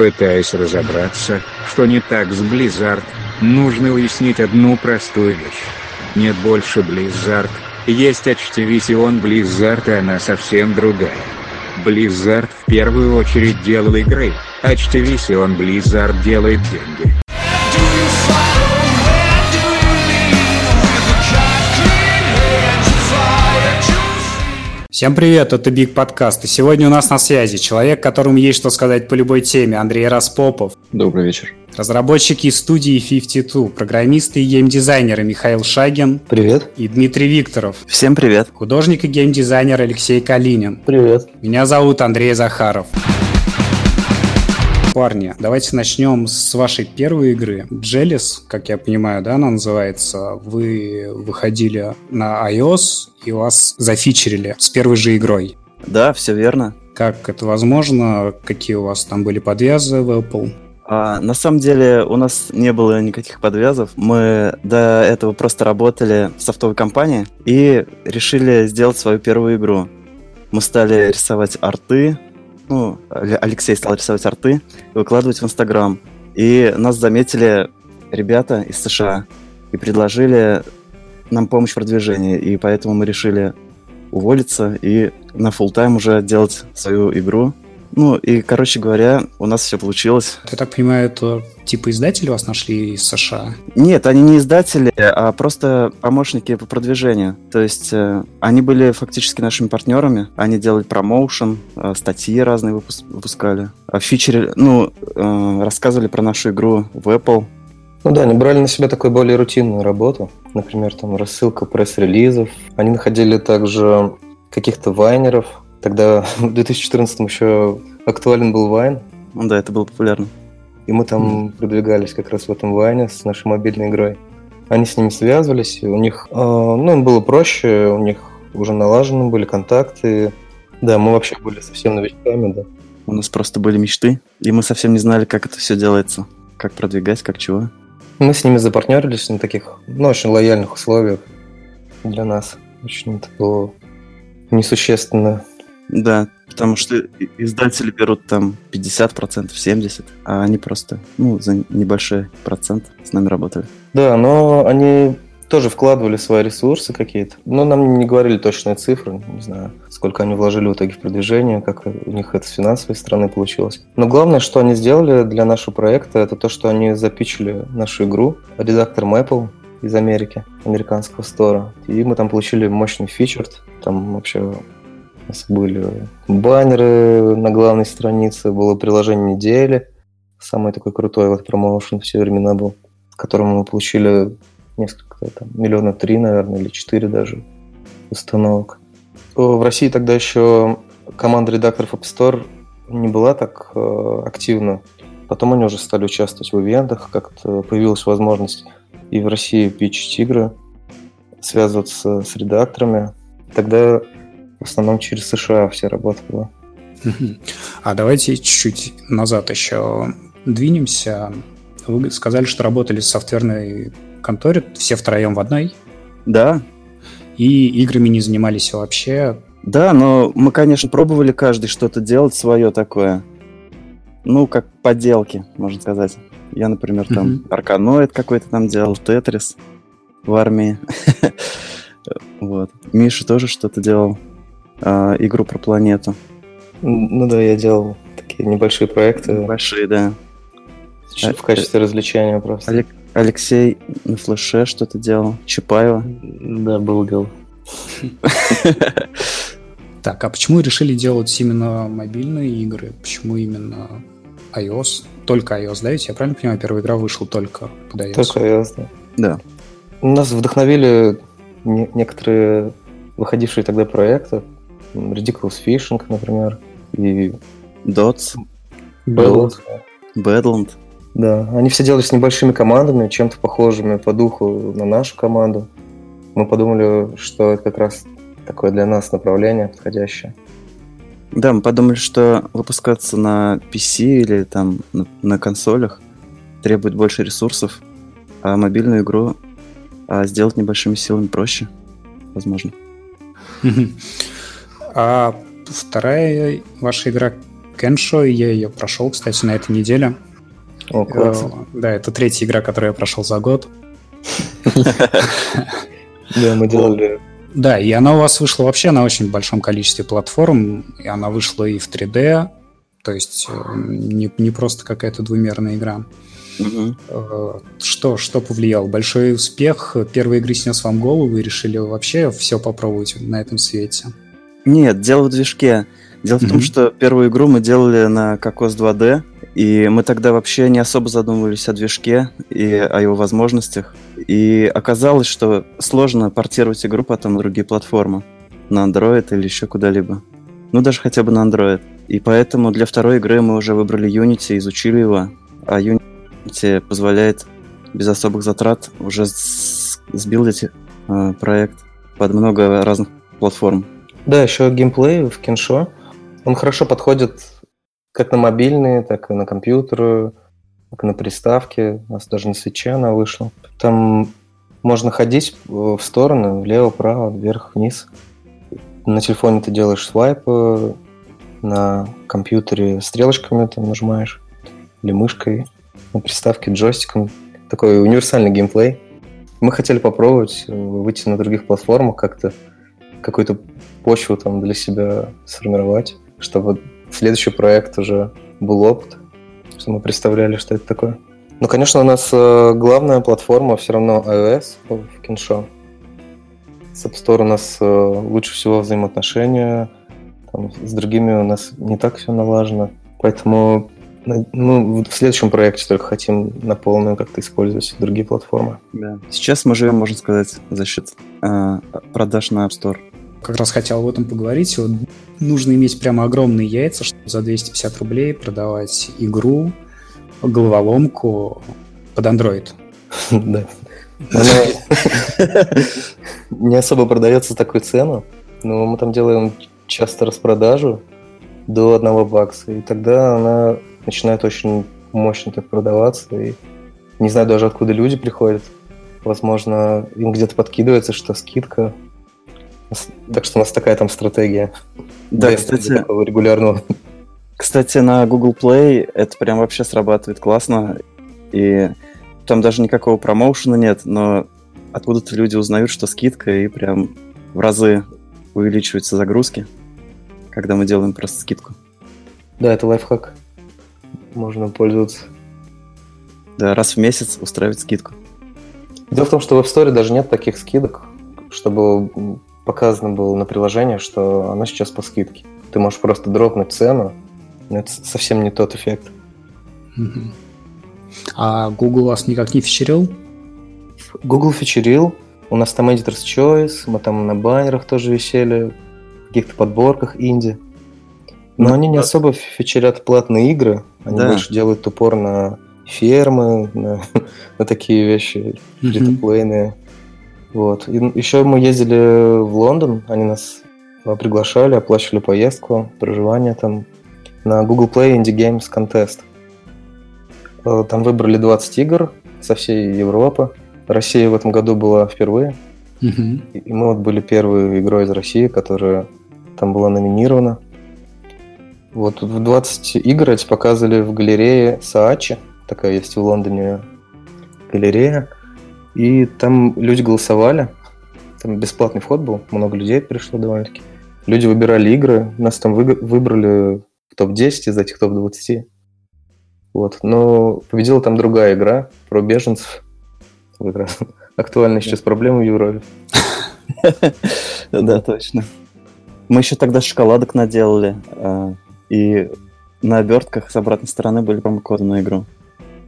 Пытаясь разобраться, что не так с Blizzard, нужно уяснить одну простую вещь. Нет больше Blizzard, есть Activision Blizzard и она совсем другая. Blizzard в первую очередь делал игры, Activision Blizzard делает деньги. Всем привет, это Биг Подкаст. И сегодня у нас на связи человек, которому есть что сказать по любой теме, Андрей Распопов. Добрый вечер. Разработчики студии 52, программисты и геймдизайнеры Михаил Шагин. Привет. И Дмитрий Викторов. Всем привет. Художник и геймдизайнер Алексей Калинин. Привет. Меня зовут Андрей Захаров. Парни, давайте начнем с вашей первой игры. Jealous, как я понимаю, да, она называется. Вы выходили на iOS и вас зафичерили с первой же игрой. Да, все верно. Как это возможно? Какие у вас там были подвязы в Apple? А, на самом деле у нас не было никаких подвязов. Мы до этого просто работали в софтовой компании и решили сделать свою первую игру. Мы стали рисовать арты, ну, Алексей стал рисовать арты выкладывать в Инстаграм. И нас заметили ребята из США и предложили нам помощь в продвижении. И поэтому мы решили уволиться и на full тайм уже делать свою игру. Ну, и, короче говоря, у нас все получилось. Я так понимаю, это типа издатели вас нашли из США? Нет, они не издатели, а просто помощники по продвижению. То есть э, они были фактически нашими партнерами. Они делали промоушен, э, статьи разные выпуск- выпускали. А фичерили, ну, э, рассказывали про нашу игру в Apple. Ну да, они брали на себя такую более рутинную работу. Например, там рассылка пресс-релизов. Они находили также каких-то вайнеров, Тогда в 2014 еще актуален был Вайн. Ну да, это было популярно. И мы там mm. продвигались как раз в этом Вайне с нашей мобильной игрой. Они с ними связывались, у них, э, ну, им было проще, у них уже налажены были контакты. Да, мы вообще были совсем новичками, да. У нас просто были мечты, и мы совсем не знали, как это все делается, как продвигать, как чего. Мы с ними запартнерились на таких, ну, очень лояльных условиях для нас. Очень это было несущественно да, потому что издатели берут там 50%, 70%, а они просто, ну, за небольшой процент с нами работали. Да, но они тоже вкладывали свои ресурсы какие-то. Но нам не говорили точные цифры, не знаю, сколько они вложили в итоге в продвижение, как у них это с финансовой стороны получилось. Но главное, что они сделали для нашего проекта, это то, что они запичили нашу игру, редактор Apple из Америки, американского стора. И мы там получили мощный фичер, там вообще нас были баннеры на главной странице, было приложение недели, самый такой крутой вот промоушен все времена был, к которому мы получили несколько, там, миллиона три, наверное, или четыре даже установок. В России тогда еще команда редакторов App Store не была так э, активна. Потом они уже стали участвовать в ивентах, как-то появилась возможность и в России пичить игры, связываться с редакторами. Тогда в основном через США вся работа была. А давайте чуть-чуть назад еще двинемся. Вы сказали, что работали в софтверной конторе, все втроем в одной? Да. И играми не занимались вообще? Да, но мы, конечно, пробовали каждый что-то делать свое такое. Ну, как поделки, можно сказать. Я, например, там uh-huh. Арканоид какой-то там делал, Тетрис в армии. вот. Миша тоже что-то делал э, игру про планету. Ну да, я делал такие небольшие проекты. Небольшие, да. В качестве развлечения просто. Олег, Алексей на флеше что-то делал. Чапаева. Да, был делал. Так, а почему решили делать именно мобильные игры? Почему именно iOS? Только iOS, да? Ведь я правильно понимаю, первая игра вышла только под iOS? Только iOS, да. Да. Нас вдохновили некоторые выходившие тогда проекты. Ridiculous Fishing, например, и... Dots. Badlands. Badland. Да, они все делали с небольшими командами, чем-то похожими по духу на нашу команду. Мы подумали, что это как раз такое для нас направление подходящее. Да, мы подумали, что выпускаться на PC или там на, на консолях требует больше ресурсов, а мобильную игру а сделать небольшими силами проще, возможно. А вторая ваша игра Кеншо, я ее прошел, кстати, на этой неделе. О, класс. Э, Да, это третья игра, которую я прошел за год. Да, мы делали... Да, и она у вас вышла вообще на очень большом количестве платформ, и она вышла и в 3D, то есть э, не, не просто какая-то двумерная игра. Э, Что, что повлияло? Большой успех первой игры снес вам голову и решили вообще все попробовать на этом свете? Нет, дело в движке. Дело в том, что первую игру мы делали на Кокос 2D, и мы тогда вообще не особо задумывались о движке и о его возможностях. И оказалось, что сложно портировать игру потом на другие платформы. На Android или еще куда-либо. Ну, даже хотя бы на Android. И поэтому для второй игры мы уже выбрали Unity, изучили его. А Unity позволяет без особых затрат уже сбилдить э, проект под много разных платформ. Да, еще геймплей в Кеншо. Он хорошо подходит как на мобильные, так и на компьютеры, так и на приставке. У нас даже на свече она вышла. Там можно ходить э, в стороны, влево, вправо, вверх, вниз. На телефоне ты делаешь свайп, на компьютере стрелочками там нажимаешь, или мышкой, на приставке джойстиком. Такой универсальный геймплей. Мы хотели попробовать э, выйти на других платформах как-то, какую-то почву там для себя сформировать, чтобы следующий проект уже был опыт, что мы представляли, что это такое. Ну, конечно, у нас э, главная платформа все равно iOS в Киншо. С App Store у нас э, лучше всего взаимоотношения, там, с другими у нас не так все налажено. Поэтому мы в следующем проекте только хотим на полную как-то использовать другие платформы. Да. Сейчас мы живем, можно сказать, за счет э, продаж на App Store. Как раз хотел об этом поговорить. Вот нужно иметь прямо огромные яйца, чтобы за 250 рублей продавать игру, головоломку под Android. Да. Она не особо продается такую цену, но мы там делаем часто распродажу до одного бакса, и тогда она начинает очень мощно так продаваться, и не знаю даже откуда люди приходят. Возможно, им где-то подкидывается, что скидка. Так что у нас такая там стратегия. Да, Для- кстати, регулярного. Кстати, на Google Play это прям вообще срабатывает классно. И там даже никакого промоушена нет, но откуда-то люди узнают, что скидка, и прям в разы увеличиваются загрузки, когда мы делаем просто скидку. Да, это лайфхак. Можно пользоваться. Да, раз в месяц устраивать скидку. Дело в том, что в App Store даже нет таких скидок, чтобы показано было на приложении, что оно сейчас по скидке. Ты можешь просто дропнуть цену, но это совсем не тот эффект. А Google вас никак не фичерил? Google фичерил, у нас там Editor's Choice, мы там на баннерах тоже висели, в каких-то подборках инди. Но Ну, они не да. особо фичерят платные игры, они Да. больше делают упор на фермы, на, на такие вещи, Мгм. Вот. И еще мы ездили в Лондон, они нас а, приглашали, оплачивали поездку, проживание там на Google Play Indie Games Contest. Э, Там выбрали 20 игр со всей Европы. Россия в этом году была впервые. И и мы вот были первой игрой из России, которая там была номинирована. Вот в 20 игр эти показывали в галерее Саачи. Такая есть в Лондоне галерея. И там люди голосовали. Там бесплатный вход был, много людей пришло довольно-таки. Люди выбирали игры, нас там выга- выбрали в топ-10 из этих топ-20. Вот. Но победила там другая игра про беженцев. Как раз актуальная сейчас проблема в Европе. Да, точно. Мы еще тогда шоколадок наделали, а, и на обертках с обратной стороны были промокоды на игру.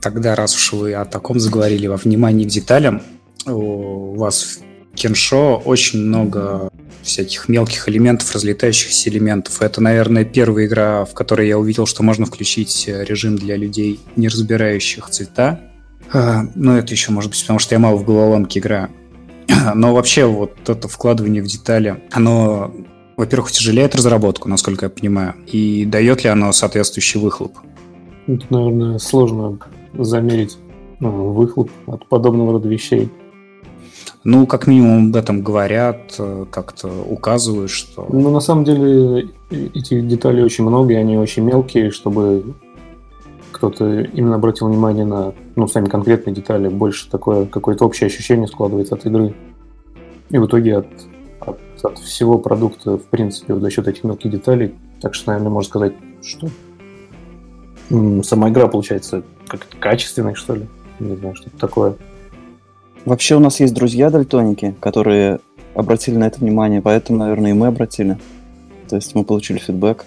Тогда, раз уж вы о таком заговорили, во внимании к деталям, у вас в Кеншо очень много всяких мелких элементов, разлетающихся элементов. Это, наверное, первая игра, в которой я увидел, что можно включить э, режим для людей, не разбирающих цвета. А, Ну, это еще, может быть, потому что я мало в головоломке играю. Но вообще вот это вкладывание в детали, оно, во-первых, утяжеляет разработку, насколько я понимаю, и дает ли оно соответствующий выхлоп? Это, наверное, сложно замерить ну, выхлоп от подобного рода вещей. Ну, как минимум об этом говорят, э, как-то указывают, что... Ну, на самом деле, этих деталей очень много, и они очень мелкие, чтобы кто-то именно обратил внимание на, ну, сами конкретные детали, больше такое какое-то общее ощущение складывается от игры. И в итоге от, от, от всего продукта, в принципе, за счет этих мелких деталей, так что, наверное, можно сказать, что сама игра получается как-то качественной, что ли. Не знаю, что-то такое. Вообще у нас есть друзья-дальтоники, которые обратили на это внимание, поэтому, наверное, и мы обратили. То есть мы получили фидбэк,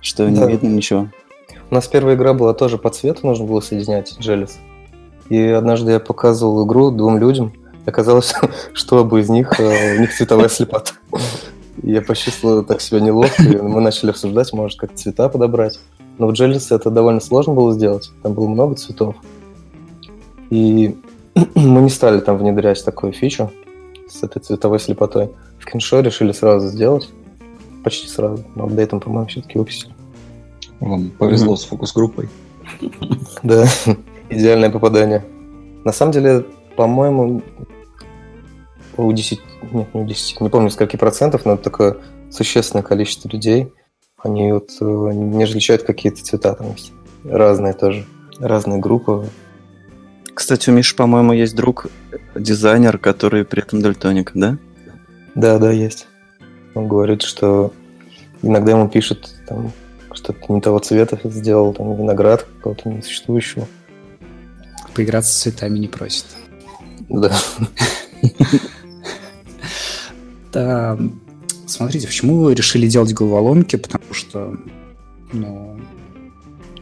что не видно ничего. У нас первая игра была тоже по цвету, нужно было соединять Джелис. И однажды я показывал игру двум людям, оказалось, что оба из них, э, у них цветовая слепота. Я почувствовал так себя неловко, и мы начали обсуждать, может, как цвета подобрать. Но в Джелис это довольно сложно было сделать, там было много цветов. И мы не стали там внедрять такую фичу с этой цветовой слепотой. В Киншо решили сразу сделать. Почти сразу. Но апдейтом, по-моему, все-таки выпустили. Вам повезло с фокус-группой. Да, идеальное попадание. На самом деле, по-моему, у 10, нет, не у 10, не помню, скольки процентов, но такое существенное количество людей. Они вот э, не различают какие-то цвета там есть. Разные тоже. Разные группы. Кстати, у Миши, по-моему, есть друг дизайнер, который при этом дальтоник, да? Да, да, есть. Он говорит, что иногда ему пишут там, что-то не того цвета сделал, там, виноград какого-то несуществующего. Поиграться с цветами не просит. Да. Да, смотрите, почему вы решили делать головоломки? Потому что, ну,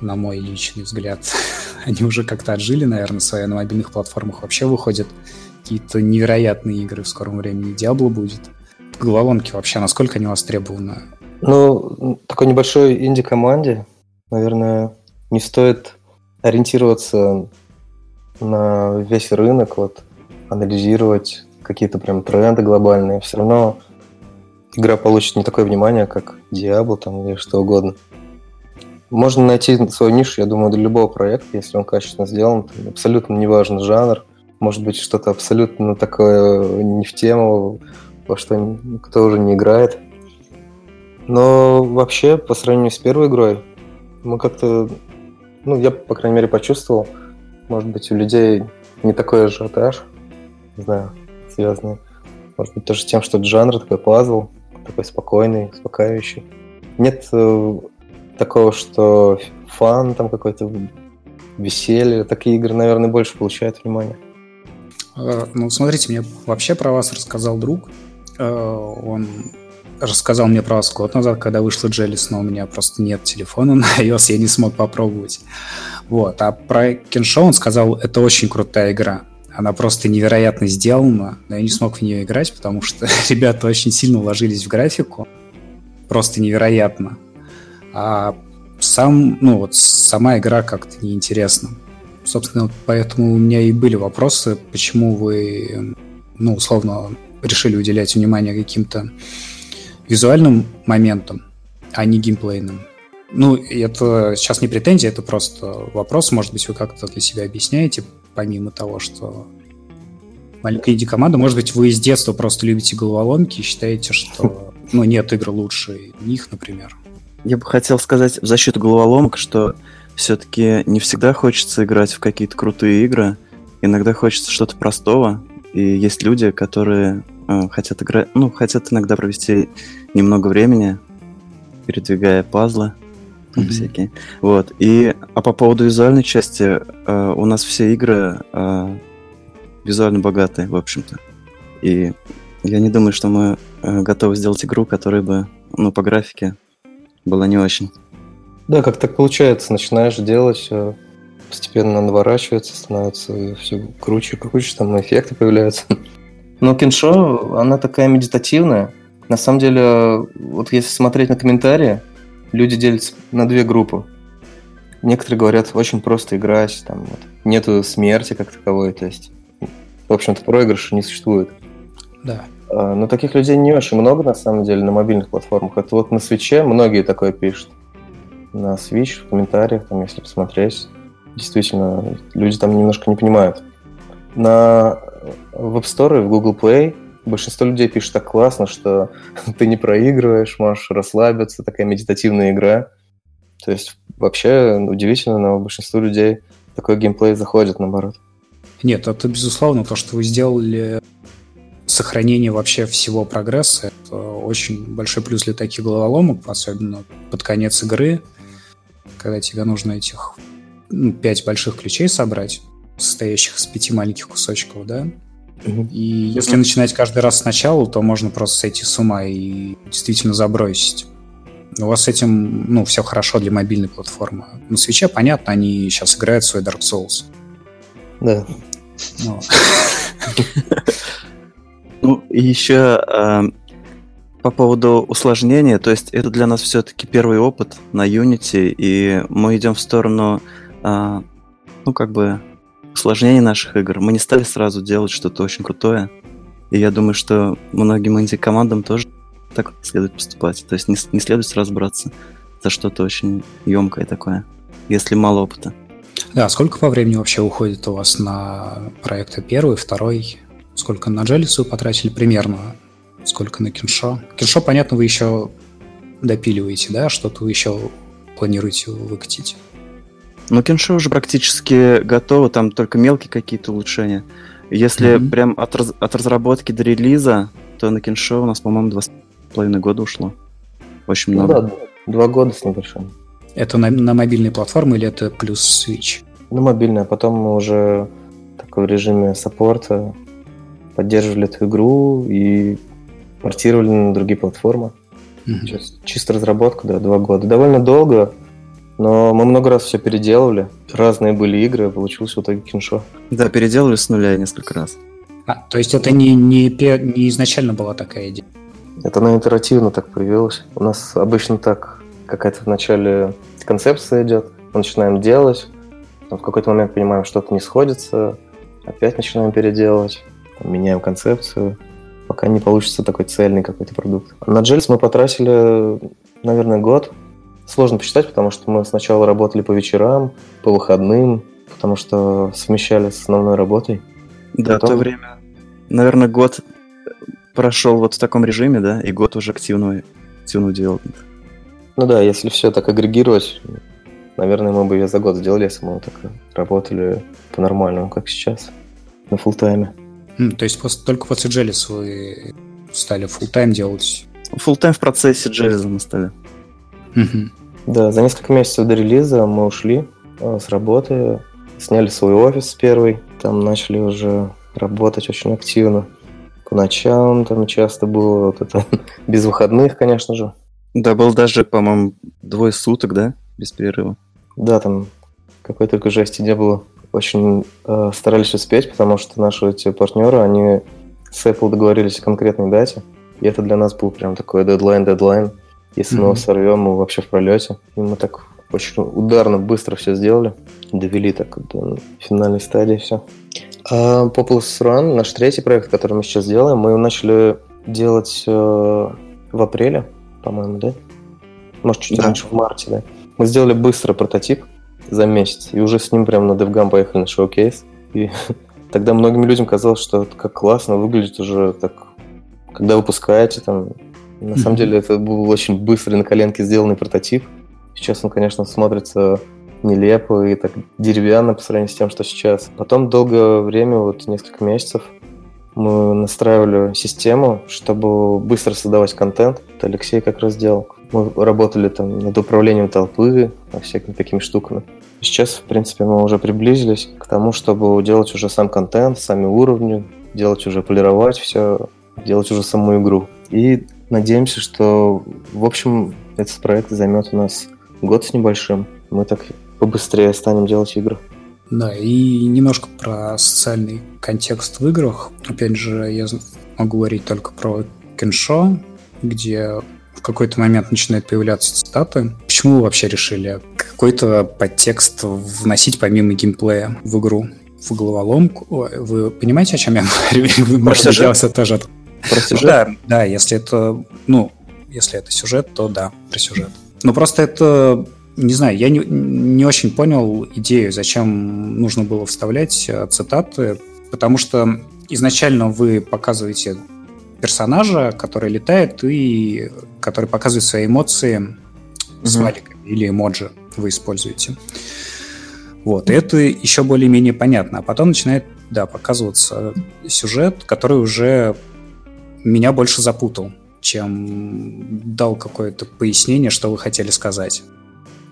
на мой личный взгляд, они уже как-то отжили, наверное, свои на мобильных платформах. Вообще выходят какие-то невероятные игры в скором времени. Диабло будет. Головоломки вообще, насколько они востребованы? Ну, такой небольшой инди-команде, наверное, не стоит ориентироваться на весь рынок, вот, анализировать какие-то прям тренды глобальные. Все равно игра получит не такое внимание, как Diablo там или что угодно. Можно найти свою нишу, я думаю, для любого проекта, если он качественно сделан. Там, абсолютно неважно жанр. Может быть, что-то абсолютно такое не в тему, во что никто уже не играет. Но вообще, по сравнению с первой игрой, мы как-то, ну, я, по крайней мере, почувствовал, может быть, у людей не такой ажиотаж, не знаю, связанный, может быть, тоже тем, что жанр такой пазл, такой спокойный, успокаивающий. Нет э, такого, что фан там какой-то, веселье. Такие игры, наверное, больше получают внимание. А, ну, смотрите, мне вообще про вас рассказал друг. А, он рассказал мне про вас год назад, когда вышла Джелис, но у меня просто нет телефона на iOS, я не смог попробовать. Вот. А про Кеншо он сказал, это очень крутая игра. Она просто невероятно сделана, но я не смог в нее играть, потому что ребята очень сильно уложились в графику. Просто невероятно. А сам, ну вот сама игра как-то неинтересна. Собственно, поэтому у меня и были вопросы, почему вы, ну, условно, решили уделять внимание каким-то визуальным моментам, а не геймплейным. Ну, это сейчас не претензия, это просто вопрос. Может быть, вы как-то для себя объясняете, помимо того, что маленькая инди-команда. Может быть, вы с детства просто любите головоломки и считаете, что ну, нет игр лучше них, например. Я бы хотел сказать в защиту головоломок, что все-таки не всегда хочется играть в какие-то крутые игры. Иногда хочется что-то простого. И есть люди, которые э, хотят играть, ну, хотят иногда провести немного времени, передвигая пазлы mm-hmm. всякие. Вот. И а по поводу визуальной части, э, у нас все игры э, визуально богатые, в общем-то. И я не думаю, что мы э, готовы сделать игру, которая бы, ну, по графике было не очень. Да, как так получается, начинаешь делать, все постепенно наворачивается, становится все круче, круче, там эффекты появляются. Но киншо, она такая медитативная. На самом деле, вот если смотреть на комментарии, люди делятся на две группы. Некоторые говорят, очень просто играть, там вот, нету смерти как таковой, то есть, в общем-то, проигрыша не существует. Да. А, но таких людей не очень много, на самом деле, на мобильных платформах. Это вот на свече многие такое пишут. На Switch, в комментариях, там, если посмотреть, действительно, люди там немножко не понимают. На в App Store и в Google Play большинство людей пишет так классно, что ты не проигрываешь, можешь расслабиться, такая медитативная игра. То есть вообще удивительно, но большинство людей такой геймплей заходит, наоборот. Нет, это безусловно то, что вы сделали сохранение вообще всего прогресса. Это очень большой плюс для таких головоломок, особенно под конец игры, когда тебе нужно этих ну, пять больших ключей собрать, состоящих из пяти маленьких кусочков, да? И если начинать каждый раз сначала, то можно просто сойти с ума и действительно забросить. У вас с этим, ну, все хорошо для мобильной платформы. На свече, понятно, они сейчас играют в свой Dark Souls. Да. Ну, ну и еще э, по поводу усложнения, то есть это для нас все-таки первый опыт на Unity, и мы идем в сторону, э, ну, как бы, усложнения наших игр. Мы не стали сразу делать что-то очень крутое, и я думаю, что многим инди-командам тоже так следует поступать. То есть не, не следует сразу браться за что-то очень емкое такое, если мало опыта. Да, сколько по времени вообще уходит у вас на проекты первый, второй? Сколько на Джелицу потратили примерно? Сколько на Киншо? Киншо, понятно, вы еще допиливаете, да? Что-то вы еще планируете выкатить? Ну, Киншо уже практически готово, там только мелкие какие-то улучшения. Если mm-hmm. прям от, раз, от разработки до релиза, то на Киншо у нас, по-моему, два с половиной года ушло. Очень ну много. Ну, да, два года с небольшим. Это на, на мобильной платформе или это плюс Switch? На мобильной, а потом мы уже так, в режиме саппорта поддерживали эту игру и портировали на другие платформы. Mm-hmm. чисто разработка, да, два года. Довольно долго, но мы много раз все переделывали. Разные были игры, получилось в итоге киншо. Да, переделали с нуля несколько раз. А, то есть это не, не, не изначально была такая идея? Это на интерактивно так появилось. У нас обычно так какая-то вначале концепция идет, мы начинаем делать, в какой-то момент понимаем, что-то не сходится, опять начинаем переделывать, меняем концепцию, пока не получится такой цельный какой-то продукт. На Джельс мы потратили, наверное, год. Сложно посчитать, потому что мы сначала работали по вечерам, по выходным, потому что совмещали с основной работой. Да, Потом... в то время, наверное, год прошел вот в таком режиме, да, и год уже активного, активного девелопмента. Ну да, если все так агрегировать, наверное, мы бы ее за год сделали, если мы так работали по-нормальному, как сейчас, на фултайме. Mm, то есть после, только после Джелис вы стали фултайм делать? Фултайм в процессе Джелиза мы стали. Да, за несколько месяцев до релиза мы ушли э, с работы, сняли свой офис первый, там начали уже работать очень активно. По ночам там часто было вот это, без выходных, конечно же. Да, был даже, по-моему, двое суток, да, без перерыва. Да, там какой только жести не было. Очень э, старались успеть, потому что наши эти партнеры, они с Apple договорились о конкретной дате. И это для нас был прям такой дедлайн-дедлайн. Если mm-hmm. мы его сорвем, мы вообще в пролете. И мы так очень ударно, быстро все сделали. Довели так до финальной стадии все. А Populous Run, наш третий проект, который мы сейчас делаем, мы начали делать э, в апреле по-моему, да? Может, чуть да. раньше, в марте, да. Мы сделали быстро прототип за месяц, и уже с ним прямо на DevGam поехали на шоу-кейс. И тогда многим людям казалось, что это как классно выглядит уже так, когда выпускаете там. На mm-hmm. самом деле это был очень быстрый на коленке сделанный прототип. Сейчас он, конечно, смотрится нелепо и так деревянно по сравнению с тем, что сейчас. Потом долгое время, вот несколько месяцев, мы настраивали систему, чтобы быстро создавать контент. Это Алексей как раз делал. Мы работали там над управлением толпы, всякими такими штуками. Сейчас, в принципе, мы уже приблизились к тому, чтобы делать уже сам контент, сами уровни, делать уже, полировать все, делать уже саму игру. И надеемся, что, в общем, этот проект займет у нас год с небольшим. Мы так побыстрее станем делать игры. Да, и немножко про социальный контекст в играх. Опять же, я могу говорить только про Кеншо, где в какой-то момент начинают появляться цитаты. Почему вы вообще решили какой-то подтекст вносить помимо геймплея в игру? В головоломку? Вы понимаете, о чем я говорю? Можете сделать это тоже. Про сюжет? Да, да, если это, ну, если это сюжет, то да, про сюжет. Но просто это не знаю, я не, не очень понял идею, зачем нужно было вставлять э, цитаты, потому что изначально вы показываете персонажа, который летает и который показывает свои эмоции mm-hmm. смайликами или эмоджи вы используете. Вот, и это еще более-менее понятно. А потом начинает, да, показываться сюжет, который уже меня больше запутал, чем дал какое-то пояснение, что вы хотели сказать.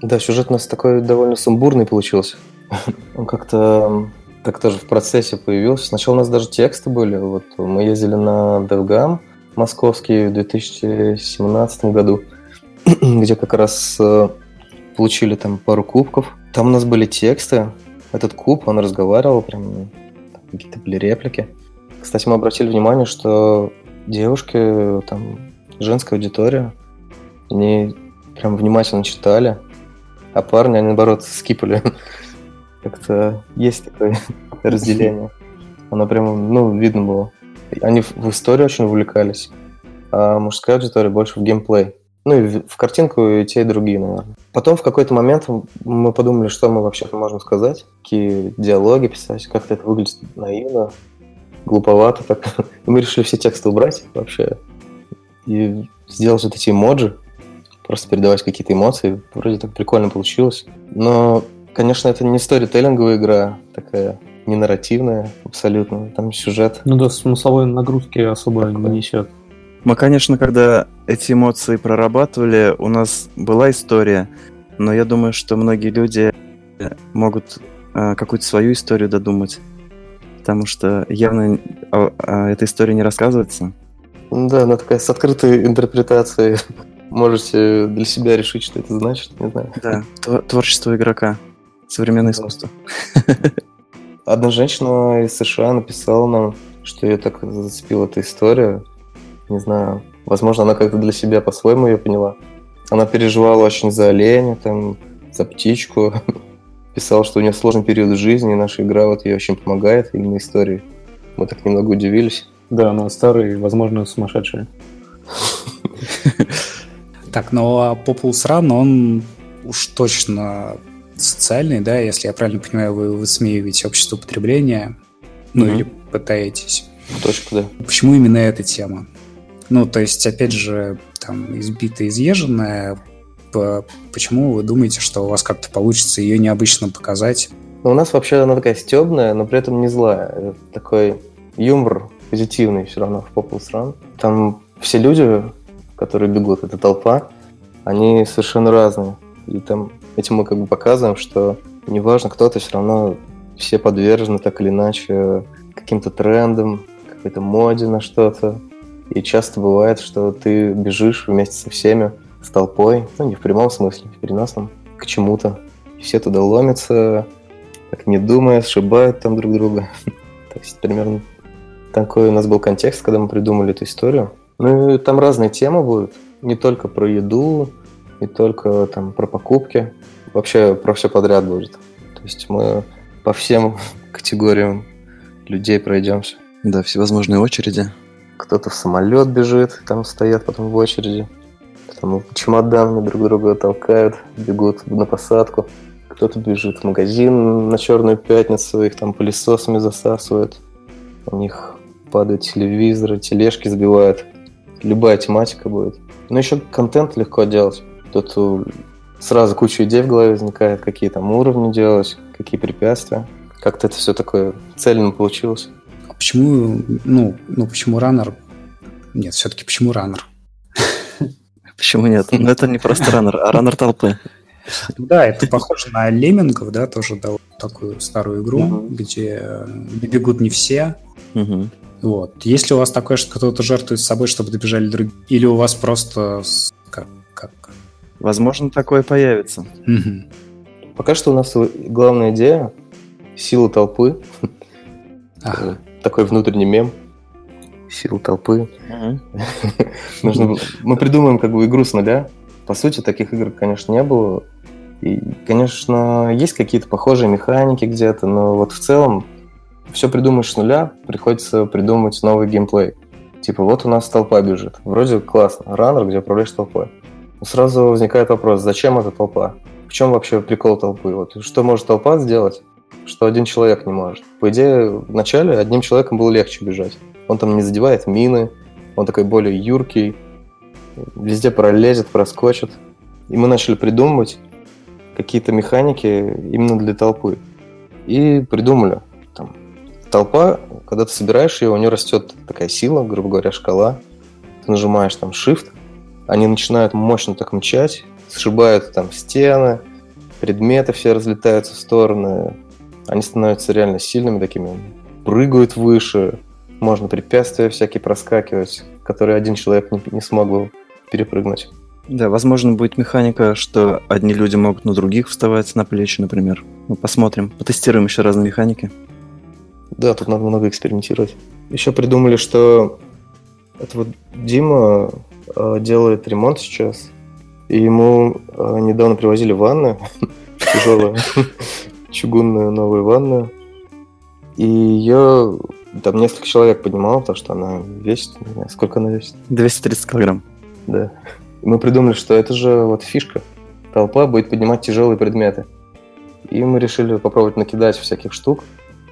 Да, сюжет у нас такой довольно сумбурный получился. Он как-то так тоже в процессе появился. Сначала у нас даже тексты были. Вот мы ездили на DevGam московский в 2017 году, где как раз э, получили там пару кубков. Там у нас были тексты. Этот куб, он разговаривал, прям какие-то были реплики. Кстати, мы обратили внимание, что девушки, там, женская аудитория, они прям внимательно читали, а парни, они, наоборот, скипали. Как-то есть такое разделение. Оно прям, ну, видно было. Они в историю очень увлекались, а мужская аудитория больше в геймплей. Ну и в картинку и те, и другие, наверное. Потом в какой-то момент мы подумали, что мы вообще можем сказать, какие диалоги писать, как-то это выглядит наивно, глуповато так. И мы решили все тексты убрать вообще и сделать вот эти эмоджи, просто передавать какие-то эмоции. Вроде так прикольно получилось. Но, конечно, это не сторителлинговая игра, такая не нарративная абсолютно. Там сюжет. Ну да, смысловой нагрузки особо Такое. не несет. Мы, конечно, когда эти эмоции прорабатывали, у нас была история, но я думаю, что многие люди могут э, какую-то свою историю додумать, потому что явно э, э, эта история не рассказывается. Да, она такая с открытой интерпретацией. Можете для себя решить, что это значит, не знаю. Да, творчество игрока, современное искусство. Одна женщина из США написала нам, что ее так зацепила эта история, не знаю, возможно, она как-то для себя по-своему ее поняла. Она переживала очень за оленя, там, за птичку. Писала, что у нее сложный период в жизни, и наша игра вот ей очень помогает, именно истории. Мы так немного удивились. Да, она старая и, возможно, сумасшедшая. Так, ну а Populous Run, он уж точно социальный, да, если я правильно понимаю, вы высмеиваете общество потребления, ну или пытаетесь. Точка, да. Почему именно эта тема? Ну, то есть, опять же, там, избитая, изъезженная, почему вы думаете, что у вас как-то получится ее необычно показать? Ну, у нас вообще она такая стебная, но при этом не злая. Это такой юмор позитивный все равно в Popul стран. Там все люди, которые бегут, эта толпа, они совершенно разные. И там этим мы как бы показываем, что неважно, кто-то все равно все подвержены так или иначе каким-то трендам, какой-то моде на что-то. И часто бывает, что ты бежишь вместе со всеми, с толпой, ну не в прямом смысле, в переносном, к чему-то. И все туда ломятся, так не думая, сшибают там друг друга. То есть примерно такой у нас был контекст, когда мы придумали эту историю. Ну и там разные темы будут, не только про еду, не только там про покупки, вообще про все подряд будет. То есть мы по всем категориям людей пройдемся. Да, всевозможные очереди кто-то в самолет бежит, там стоят потом в очереди, там чемоданами друг друга толкают, бегут на посадку. Кто-то бежит в магазин на Черную пятницу, их там пылесосами засасывают. У них падают телевизоры, тележки сбивают. Любая тематика будет. Но еще контент легко делать. Тут сразу куча идей в голове возникает, какие там уровни делать, какие препятствия. Как-то это все такое цельно получилось. Почему, ну, ну почему раннер? Нет, все-таки почему раннер? Почему нет? Ну, это не просто раннер, а раннер толпы. Да, это похоже на Леммингов, да, тоже такую старую игру, где бегут не все. Вот. Если у вас такое, что кто-то жертвует собой, чтобы добежали другие, или у вас просто как, как? Возможно, такое появится. Пока что у нас главная идея сила толпы. Ага такой внутренний мем. Сил толпы. Нужно, мы придумаем как бы игру с нуля. По сути, таких игр, конечно, не было. И, конечно, есть какие-то похожие механики где-то, но вот в целом все придумаешь с нуля, приходится придумать новый геймплей. Типа, вот у нас толпа бежит. Вроде классно. Раннер, где управляешь толпой. Но сразу возникает вопрос, зачем эта толпа? В чем вообще прикол толпы? Вот что может толпа сделать, что один человек не может. По идее, вначале одним человеком было легче бежать. Он там не задевает мины, он такой более юркий, везде пролезет, проскочит. И мы начали придумывать какие-то механики именно для толпы. И придумали. Там, толпа, когда ты собираешь ее, у нее растет такая сила, грубо говоря, шкала. Ты нажимаешь там Shift, они начинают мощно так мчать, сшибают там стены, предметы все разлетаются в стороны. Они становятся реально сильными такими, прыгают выше, можно препятствия всякие проскакивать, которые один человек не, не смог бы перепрыгнуть. Да, возможно, будет механика, что одни люди могут на других вставать на плечи, например. Ну, посмотрим, потестируем еще разные механики. Да, тут надо много экспериментировать. Еще придумали, что это вот Дима э, делает ремонт сейчас, и ему э, недавно привозили ванну, тяжелую, чугунную новую ванну, и ее там несколько человек поднимало, потому что она весит, не знаю, сколько она весит. 230 килограмм. Да. И мы придумали, что это же вот фишка. Толпа будет поднимать тяжелые предметы. И мы решили попробовать накидать всяких штук,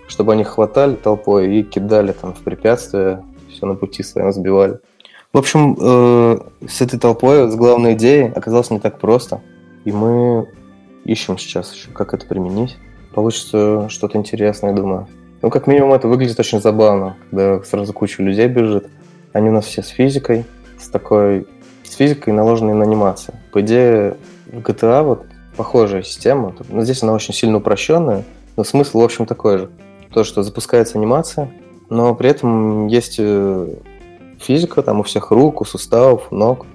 чтобы они хватали толпой и кидали там в препятствия, все на пути своем сбивали. В общем, э, с этой толпой, с главной идеей оказалось не так просто. И мы ищем сейчас еще, как это применить. Получится что-то интересное, думаю. Ну, как минимум, это выглядит очень забавно, когда сразу куча людей бежит. Они у нас все с физикой, с такой с физикой, наложенной на анимации. По идее, в GTA вот похожая система. Но здесь она очень сильно упрощенная, но смысл, в общем, такой же. То, что запускается анимация, но при этом есть э, физика там у всех рук, у суставов, ног.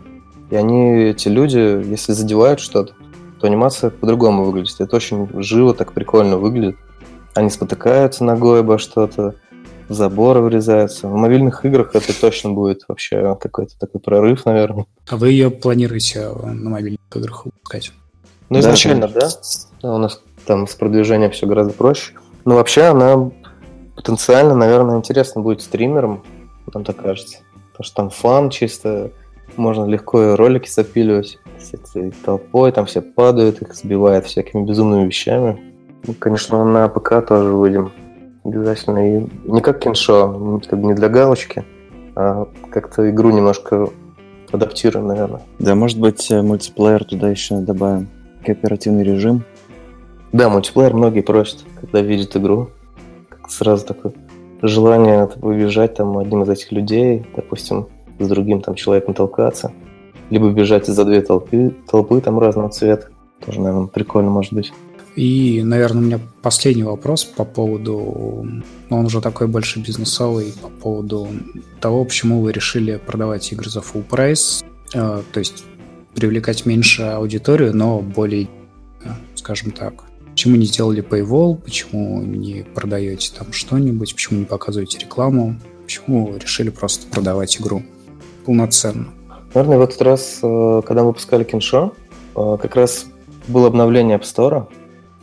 И они, эти люди, если задевают что-то, то анимация по-другому выглядит. Это очень живо, так прикольно выглядит. Они спотыкаются ногой обо что-то, в заборы врезаются. В мобильных играх это точно будет вообще какой-то такой прорыв, наверное. А вы ее планируете на мобильных играх выпускать? Ну, изначально, да. да. У нас там с продвижением все гораздо проще. Но вообще она потенциально, наверное, интересно будет стримерам, нам так кажется. Потому что там фан чисто, можно легко ролики запиливать с этой толпой, там все падают, их сбивают всякими безумными вещами. Ну, конечно, на ПК тоже выйдем обязательно. И не как киншо, как бы не для галочки, а как-то игру немножко адаптируем, наверное. Да, может быть, э, мультиплеер туда еще добавим. Кооперативный режим. Да, мультиплеер многие просят, когда видят игру. Как сразу такое желание побежать там одним из этих людей, допустим, с другим там человеком толкаться. Либо бежать из-за две толпы, толпы там разного цвета. Тоже, наверное, прикольно может быть. И, наверное, у меня последний вопрос по поводу, ну, он уже такой больше бизнесовый, по поводу того, почему вы решили продавать игры за full прайс, э, то есть привлекать меньше аудиторию, но более, э, скажем так, почему не сделали Paywall, почему не продаете там что-нибудь, почему не показываете рекламу, почему решили просто продавать игру полноценно? Наверное, в этот раз, э, когда выпускали Киншо, э, как раз было обновление App Store,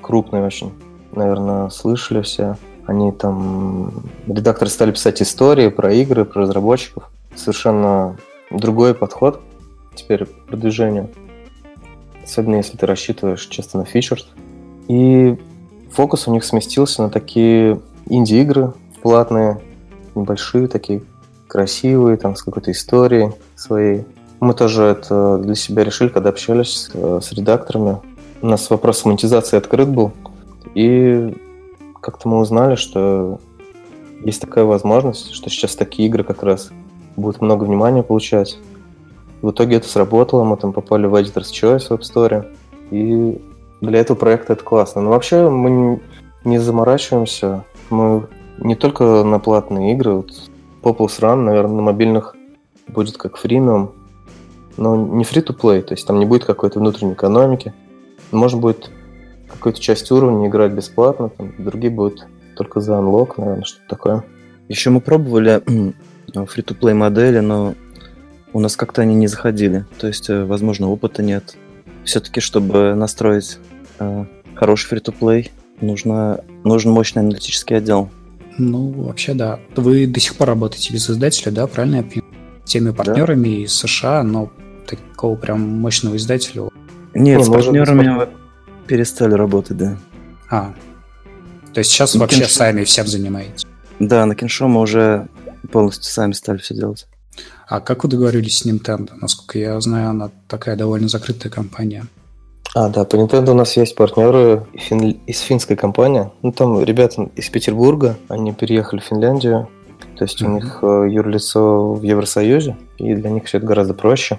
крупный очень. Наверное, слышали все. Они там... Редакторы стали писать истории про игры, про разработчиков. Совершенно другой подход теперь к продвижению. Особенно если ты рассчитываешь часто на фичерс. И фокус у них сместился на такие инди-игры платные, небольшие, такие красивые, там с какой-то историей своей. Мы тоже это для себя решили, когда общались э, с редакторами у нас вопрос монетизации открыт был, и как-то мы узнали, что есть такая возможность, что сейчас такие игры как раз будут много внимания получать. В итоге это сработало, мы там попали в Editor's Choice в App Store, и для этого проекта это классно. Но вообще мы не заморачиваемся, мы не только на платные игры, вот Populous Run, наверное, на мобильных будет как фримиум, но не free-to-play, то есть там не будет какой-то внутренней экономики. Можно будет какую-то часть уровня играть бесплатно, там, другие будут только за unlock, наверное, что-то такое. Еще мы пробовали free-to-play модели, но у нас как-то они не заходили. То есть, э, возможно, опыта нет. Все-таки, чтобы настроить э, хороший free-to-play, нужно, нужен мощный аналитический отдел. Ну, вообще, да. Вы до сих пор работаете без издателя, да, правильно я понимаю? Теми партнерами да. из США, но такого прям мощного издателя нет, ну, с партнерами мы перестали работать, да. А. То есть сейчас Ну, вообще Кеншо- сами всем занимаетесь. Да, на Кеншо мы уже полностью сами стали все делать. А как вы договорились с Nintendo? Насколько я знаю, она такая довольно закрытая компания. А, да, по Nintendo у нас есть партнеры фин- из финской компании. Ну, там ребята из Петербурга, они переехали в Финляндию. То есть у Мгм. них э, юрлицо в Евросоюзе, и для них все это гораздо проще.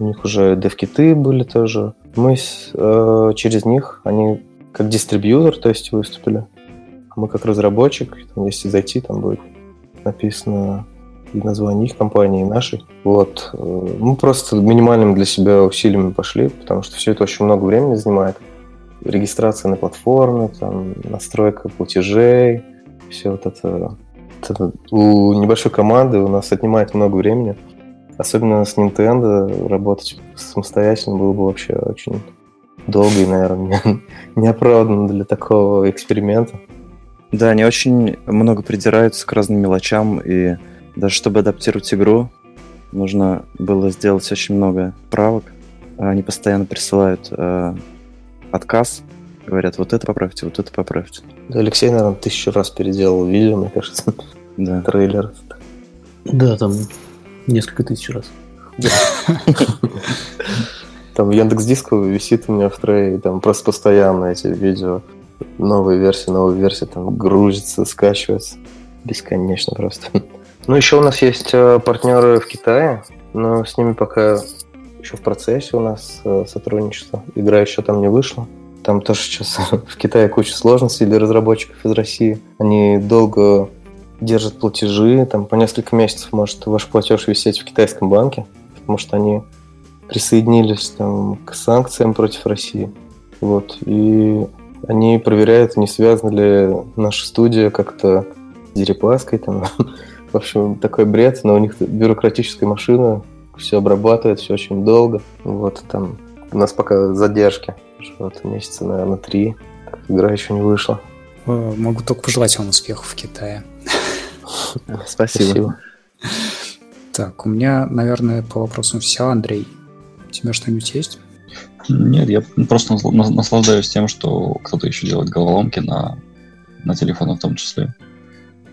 У них уже дев-киты были тоже. Мы с- э, через них, они как дистрибьютор, то есть выступили. А мы как разработчик, там, если зайти, там будет написано и название их компании, и нашей. Вот. Э, Мы просто минимальными для себя усилиями пошли, потому что все это очень много времени занимает. Регистрация на платформе, там, настройка платежей, все вот это, это у небольшой команды у нас отнимает много времени. Особенно с Nintendo работать самостоятельно было бы вообще очень долго и, наверное, не- неоправданно для такого эксперимента. Да, они очень много придираются к разным мелочам, и даже чтобы адаптировать игру, нужно было сделать очень много правок. Они постоянно присылают э, отказ, говорят, вот это поправьте, вот это поправьте. Да, Алексей, наверное, тысячу раз переделал видео, мне кажется, Да. трейлер. Да, там несколько тысяч раз. Там Яндекс Диск висит у меня в трее, и там просто постоянно эти видео, новые версии, новые версии, там грузится, скачивается. Бесконечно просто. Ну, еще у нас есть э, партнеры в Китае, но с ними пока еще в процессе у нас э, сотрудничество. Игра еще там не вышла. Там тоже сейчас в Китае куча сложностей для разработчиков из России. Они долго держат платежи, там по несколько месяцев может ваш платеж висеть в китайском банке, потому что они присоединились там, к санкциям против России. Вот. И они проверяют, не связана ли наша студия как-то с Дерипаской. Там. В общем, такой бред, но у них бюрократическая машина, все обрабатывает, все очень долго. Вот там у нас пока задержки. Вот, месяца, наверное, три. Игра еще не вышла. Э, Могу только пожелать вам успехов в Китае. Спасибо. Так, у меня, наверное, по вопросам все. Андрей, у тебя что-нибудь есть? Нет, я просто насл- нас- наслаждаюсь тем, что кто-то еще делает головоломки на, на телефоны в том числе.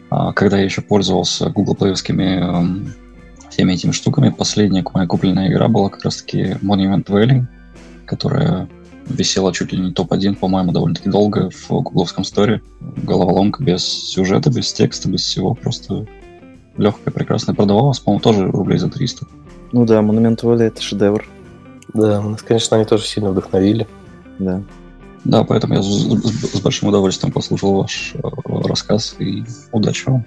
А когда я еще пользовался Google Play'овскими эм, всеми этими штуками, последняя моя купленная игра была как раз-таки Monument Valley, которая висела чуть ли не топ-1, по-моему, довольно-таки долго в гугловском сторе. Головоломка без сюжета, без текста, без всего, просто легкая, прекрасная. Продавалась, по-моему, тоже рублей за 300. Ну да, Монумент Воли это шедевр. Да, у нас, конечно, они тоже сильно вдохновили. Да. Да, поэтому я с, с- большим удовольствием послушал ваш э, рассказ и удачи вам.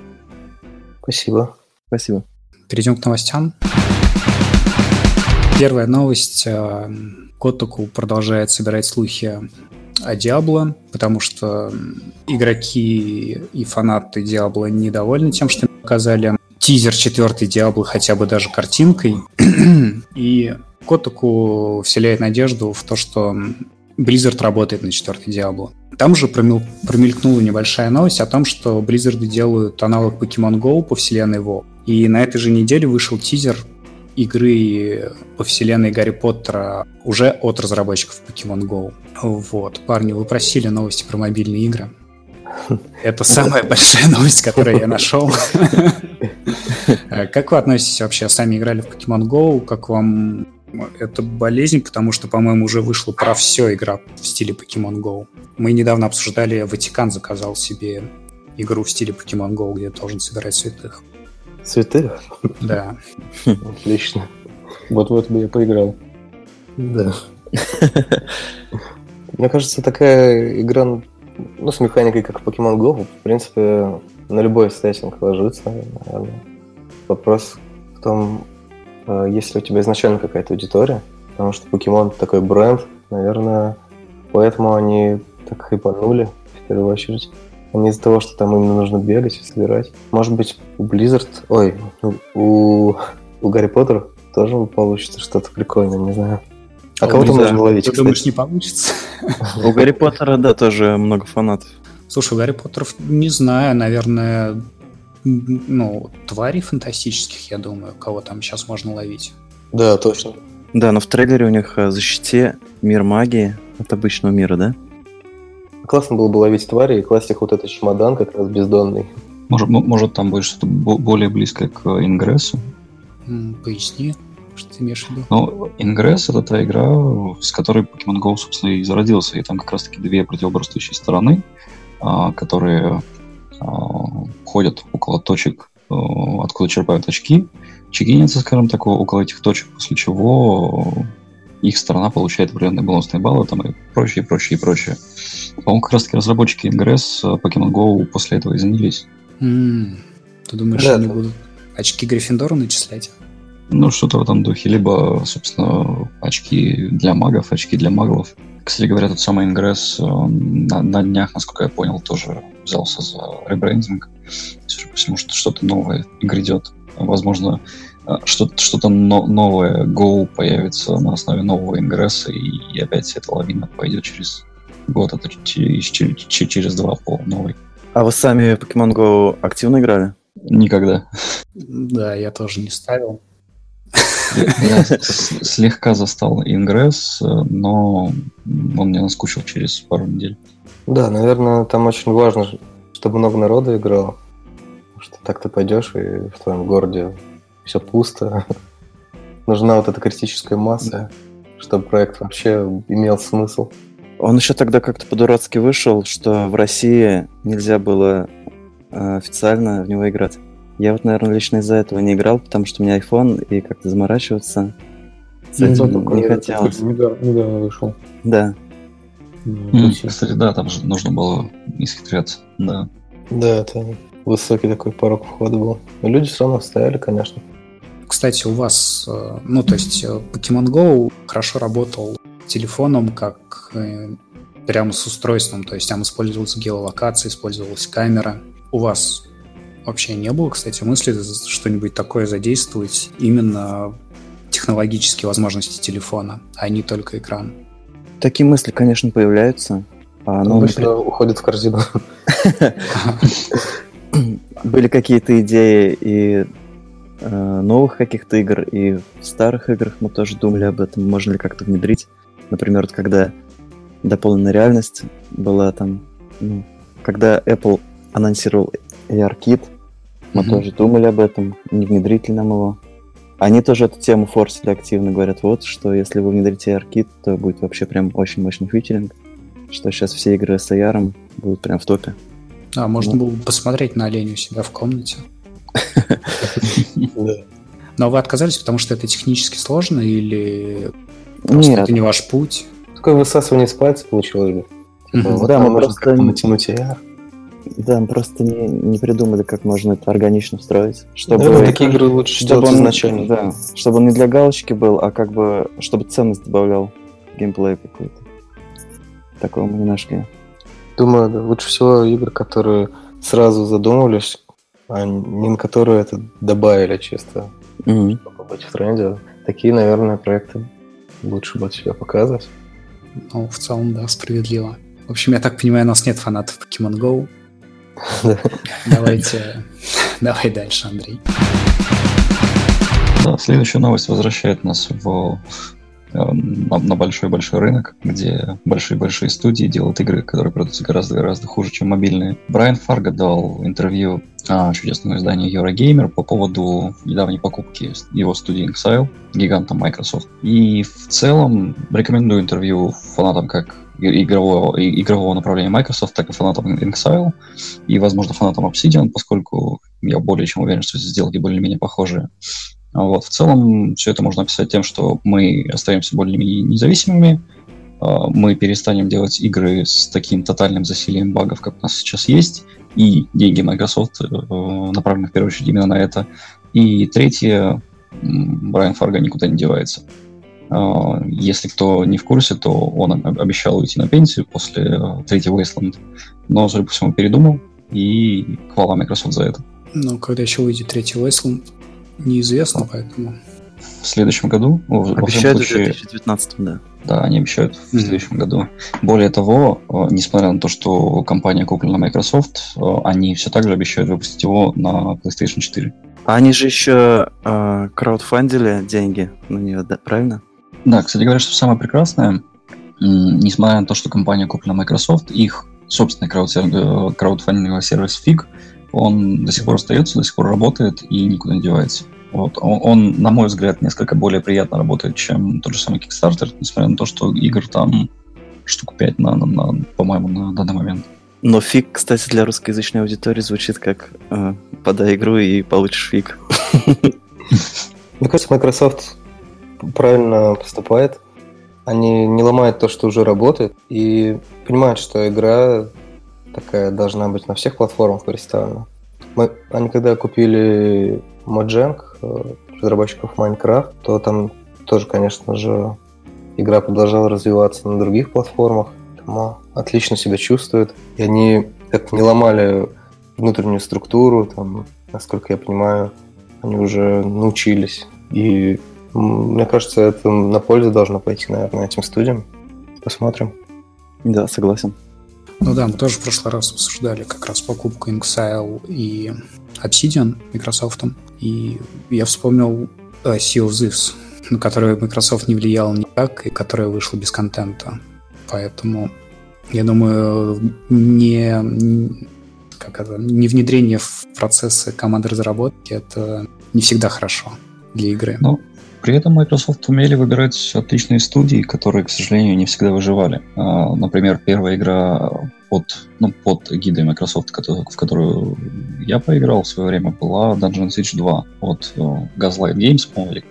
Спасибо. Спасибо. Перейдем к новостям. Первая новость. Котоку продолжает собирать слухи о Диабло, потому что игроки и фанаты Диабло недовольны тем, что показали тизер четвертой Диабло хотя бы даже картинкой. И Котоку вселяет надежду в то, что Blizzard работает на четвертой Диабло. Там же промел- промелькнула небольшая новость о том, что Blizzard делают аналог Pokemon Go по вселенной WoW. И на этой же неделе вышел тизер игры по вселенной Гарри Поттера уже от разработчиков Pokemon Go. Вот, парни, вы просили новости про мобильные игры. Это самая большая новость, которую я нашел. Как вы относитесь вообще? Сами играли в Pokemon Go? Как вам это болезнь? Потому что, по-моему, уже вышла про все игра в стиле Pokemon Go. Мы недавно обсуждали, Ватикан заказал себе игру в стиле Pokemon Go, где должен собирать святых. Цветы? Да. Отлично. Вот в это бы я поиграл. Да. Мне кажется, такая игра, ну, с механикой, как в Pokemon Go, в принципе, на любой сеттинг ложится, наверное. Вопрос в том, э, есть ли у тебя изначально какая-то аудитория, потому что Pokemon такой бренд, наверное, поэтому они так хайпанули, в первую очередь. А не из-за того, что там именно нужно бегать и собирать. Может быть, у Blizzard, ой, у, у, Гарри Поттера тоже получится что-то прикольное, не знаю. А кого там Не нужно знаю, ловить, Ты думаешь, кстати? не получится? У Гарри Поттера, да, тоже много фанатов. Слушай, у Гарри Поттеров, не знаю, наверное, ну, тварей фантастических, я думаю, кого там сейчас можно ловить. Да, точно. Да, но в трейлере у них э, защите мир магии от обычного мира, да? Классно было бы ловить твари и класть их вот этот чемодан как раз бездонный. Может, может там будет что-то бо- более близкое к Ингрессу. Поясни, что ты имеешь в виду. Ну, Ingress — это та игра, с которой Pokemon Go, собственно, и зародился. И там как раз-таки две противоборствующие стороны, а, которые а, ходят около точек, а, откуда черпают очки, чекинятся, скажем так, около этих точек, после чего их сторона получает определенные бонусные баллы там и прочее, прочее, и прочее. По-моему, как раз-таки разработчики Ingress а, Pokemon Go после этого и занялись. М, Ты думаешь, Да, они да. будут очки Гриффиндора начислять? Ну, что-то в этом духе. Либо, собственно, очки для магов, очки для маглов. Кстати говоря, тот самый Ингресс э, на, на днях, насколько я понял, тоже взялся за ребрендинг. Судя по всему, что что-то новое грядет. Возможно, э, что-то, что-то но- новое Go появится на основе нового Ингресса, и, опять эта лавина пойдет через год, а то че- че- че- через два по новой. А вы сами Pokemon Go активно играли? Никогда. Да, я тоже не ставил. Я слегка застал Ингресс, но он мне наскучил через пару недель. Да, наверное, там очень важно, чтобы много народу играло. Что так ты пойдешь, и в твоем городе все пусто. Нужна вот эта критическая масса, чтобы проект вообще имел смысл. Он еще тогда как-то по-дурацки вышел, что в России нельзя было э, официально в него играть. Я вот, наверное, лично из-за этого не играл, потому что у меня iPhone, и как-то заморачиваться с Ну, этим только не хотелось. Недавно, недавно вышел. Да. России. Кстати, да, там же нужно было исхитряться. Да. Да, это высокий такой порог входа был. Но люди все равно стояли, конечно. Кстати, у вас, э, ну, то есть э, Pokemon Go хорошо работал телефоном как э, прямо с устройством, то есть там использовалась геолокация, использовалась камера. У вас вообще не было, кстати, мысли что-нибудь такое задействовать именно технологические возможности телефона, а не только экран? Такие мысли, конечно, появляются. А, но, Обычно уходит в корзину. были какие-то идеи и новых каких-то игр, и в старых играх мы тоже думали об этом, можно ли как-то внедрить. Например, вот когда дополненная реальность была там, ну, когда Apple анонсировал AR-кит, мы Мгм. тоже думали об этом, не внедрить ли нам его. Они тоже эту тему форсили активно, говорят, вот, что если вы внедрите AR-кит, то будет вообще прям очень мощный фичеринг, что сейчас все игры с AR будут прям в топе. А, можно было бы посмотреть на оленя у себя в комнате. Но вы отказались, потому что это технически сложно или просто Нет, это не ваш путь? Такое высасывание с пальца получилось бы. Типа, вот Да, мы просто натянуть AR. Да, мы просто не, не придумали, как можно это органично встроить. Чтобы, Наверное, такие игры лучше чтобы он, изначально. Да, чтобы он не для галочки был, а как бы, чтобы ценность добавлял геймплей какой-то. Такого мы не нашли. Думаю, да, лучше всего игры, которые сразу задумывались, а не на которые это добавили чисто, Мгм. чтобы быть в тренде. Такие, наверное, проекты лучше будет себя показывать. Ну, в целом, да, справедливо. В общем, я так понимаю, у нас нет фанатов Pokemon Go. Да. Давайте, давай дальше, Андрей. Да, следующая новость возвращает нас в на, большой-большой рынок, где большие-большие студии делают игры, которые продаются гораздо-гораздо хуже, чем мобильные. Брайан Фарго дал интервью а, чудесному изданию Eurogamer по поводу недавней покупки его студии Exile, гиганта Microsoft. И в целом рекомендую интервью фанатам как игрового, игрового направления Microsoft, так и фанатам Exile, и, возможно, фанатам Obsidian, поскольку я более чем уверен, что сделки более-менее похожие. Вот. В целом, все это можно описать тем, что мы остаемся более-менее независимыми, а, мы перестанем делать игры с таким тотальным засилием багов, как у нас сейчас есть, и деньги Microsoft э, направлены в первую очередь именно на это. И третье, Брайан Фарго никуда не девается. А, Если кто не в курсе, то он об- обещал уйти на пенсию после э, третьего Wasteland, но, судя по всему, передумал, и хвала Microsoft за это. Ну, когда еще выйдет третий Wasteland, неизвестно, поэтому... В следующем году, Обещают в случае, 2019, да. Да, они обещают в Мгм. следующем году. Более того, э, несмотря на то, что компания куплена Microsoft, э, они все так же обещают выпустить его на PlayStation 4. А они же еще э, краудфандили деньги на нее, да, правильно? Да, кстати говоря, что самое прекрасное, несмотря на то, что компания куплена Microsoft, их собственный краудсер- краудфандинговый сервис FIG, он до сих пор остается, до сих пор работает и никуда не девается. Вот. Он, он, на мой взгляд, несколько более приятно работает, чем тот же самый Kickstarter, несмотря на то, что игр там штук 5, на, на, на, по-моему, на данный момент. Но фиг, кстати, для русскоязычной аудитории звучит как э, подай игру и получишь фиг. Мне кажется, Microsoft правильно поступает. Они не ломают то, что уже работает, и понимают, что игра такая должна быть на всех платформах представлена. Мы, они когда купили Mojang, э, разработчиков Minecraft, то там тоже, конечно же, игра продолжала развиваться на других платформах, поэтому отлично себя чувствует. И они как не ломали внутреннюю структуру, там, насколько я понимаю, они уже научились. И мне кажется, это на пользу должно пойти, наверное, этим студиям. Посмотрим. Да, согласен. Ну да, мы тоже в прошлый раз обсуждали как раз покупку Inxile и Obsidian Microsoft. И я вспомнил uh, Sea of Thieves, на которую Microsoft не влиял никак, и которая вышла без контента. Поэтому, я думаю, не, как это, не внедрение в процессы команды разработки это не всегда хорошо для игры. Ну, при этом Microsoft умели выбирать отличные студии, которые, к сожалению, не всегда выживали. А, например, первая игра под, ну, под гидой Microsoft, в которую я поиграл в свое время, была Dungeon Siege 2 от э, Gaslight Games, по-моему, или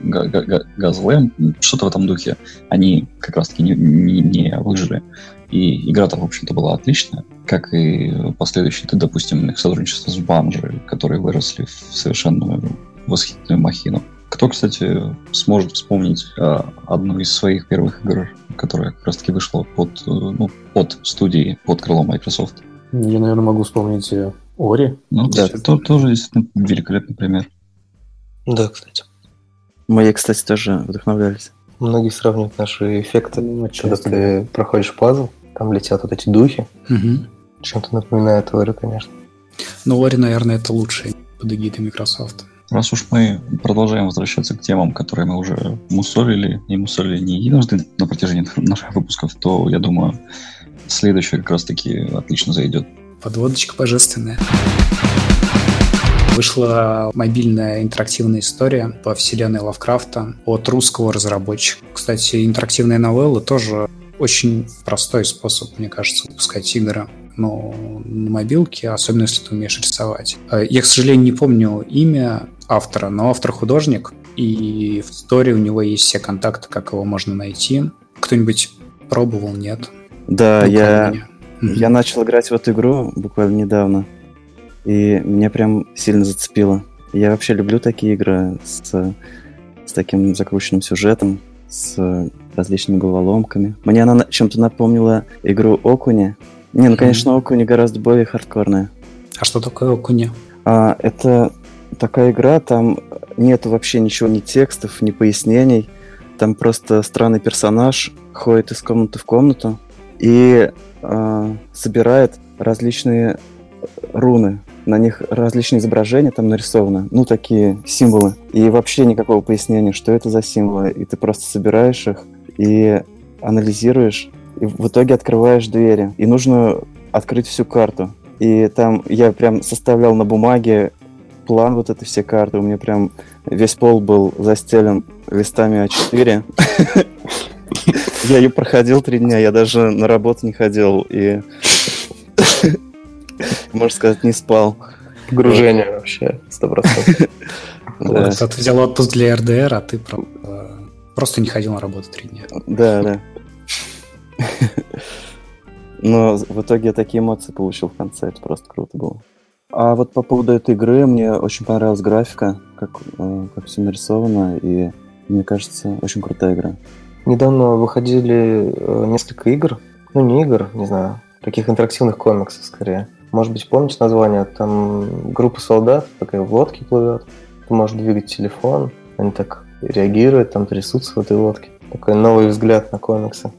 Gaslam, что-то в этом духе. Они как раз-таки не, не, не выжили. И игра-то, в общем-то, была отличная, как и последующие, допустим, их сотрудничество с Bungie, которые выросли в совершенно восхитительную махину. Кто, кстати, сможет вспомнить э, одну из своих первых игр, которая как раз-таки вышла под, э, ну, под студией, под крылом Microsoft? Я, наверное, могу вспомнить э, Ори. Ну, да, это то, тоже действительно великолепный пример. Да, кстати. Мои, кстати, тоже вдохновлялись. Многие сравнивают наши эффекты, ну, когда ты проходишь пазл, там летят вот эти духи. Угу. Чем-то напоминает Ори, конечно. Ну, Ори, наверное, это лучший под эгидой Microsoft. Раз уж мы продолжаем возвращаться к темам, которые мы уже мусолили и мусолили не единожды на протяжении наших выпусков, то, я думаю, следующее как раз-таки отлично зайдет. Подводочка божественная. Вышла мобильная интерактивная история по вселенной Лавкрафта от русского разработчика. Кстати, интерактивные новеллы тоже очень простой способ, мне кажется, выпускать игры ну, на мобилке, особенно если ты умеешь рисовать. Э, я, к сожалению, не помню имя автора, но автор художник, и в истории у него есть все контакты, как его можно найти. Кто-нибудь пробовал, нет? Да, ну, я, я начал играть в эту игру буквально недавно, и меня прям сильно зацепило. Я вообще люблю такие игры с, с таким закрученным сюжетом, с различными головоломками. Мне она чем-то напомнила игру Окуни, не, ну, конечно, Окуни гораздо более хардкорная. А что такое Окуни? А, это такая игра, там нет вообще ничего, ни текстов, ни пояснений. Там просто странный персонаж ходит из комнаты в комнату и э, собирает различные руны. На них различные изображения там нарисованы, ну, такие символы. И вообще никакого пояснения, что это за символы. И ты просто собираешь их и анализируешь и в итоге открываешь двери, и нужно открыть всю карту. И там я прям составлял на бумаге план вот этой все карты. У меня прям весь пол был застелен листами А4. Я ее проходил три дня, я даже на работу не ходил и, можно сказать, не спал. Погружение вообще, сто процентов. Ты взял отпуск для РДР, а ты просто не ходил на работу три дня. Да, да. Но в итоге я такие эмоции получил в конце, это просто круто было. А вот по поводу этой игры, мне очень понравилась графика, как, э, как все нарисовано, и мне кажется, очень крутая игра. Недавно выходили э, несколько игр, ну не игр, не знаю, таких интерактивных комиксов скорее. Может быть, помните название? Там группа солдат такая в лодке плывет, ты можешь двигать телефон, они так реагируют, там трясутся в этой лодке. Такой новый взгляд на комиксы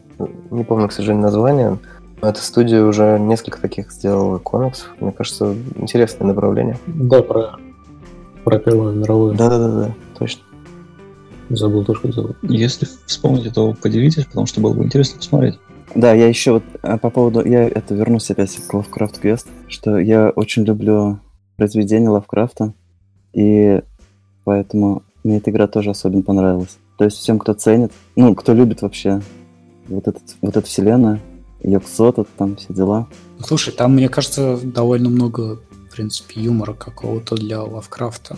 не помню, к сожалению, название. Эта студия уже несколько таких сделала комиксов. Мне кажется, интересное направление. Да, про, про Первую мировую. Да-да-да, точно. Забыл тоже, как зовут. Если вспомните, то поделитесь, потому что было бы интересно посмотреть. Да, я еще вот а, по поводу... Я это вернусь опять к Lovecraft Quest, что я очень люблю произведения Лавкрафта, и поэтому мне эта игра тоже особенно понравилась. То есть всем, кто ценит, ну, кто любит вообще вот, этот, вот эту вселенную, Йоксота, там все дела. Слушай, там, мне кажется, довольно много, в принципе, юмора какого-то для Лавкрафта.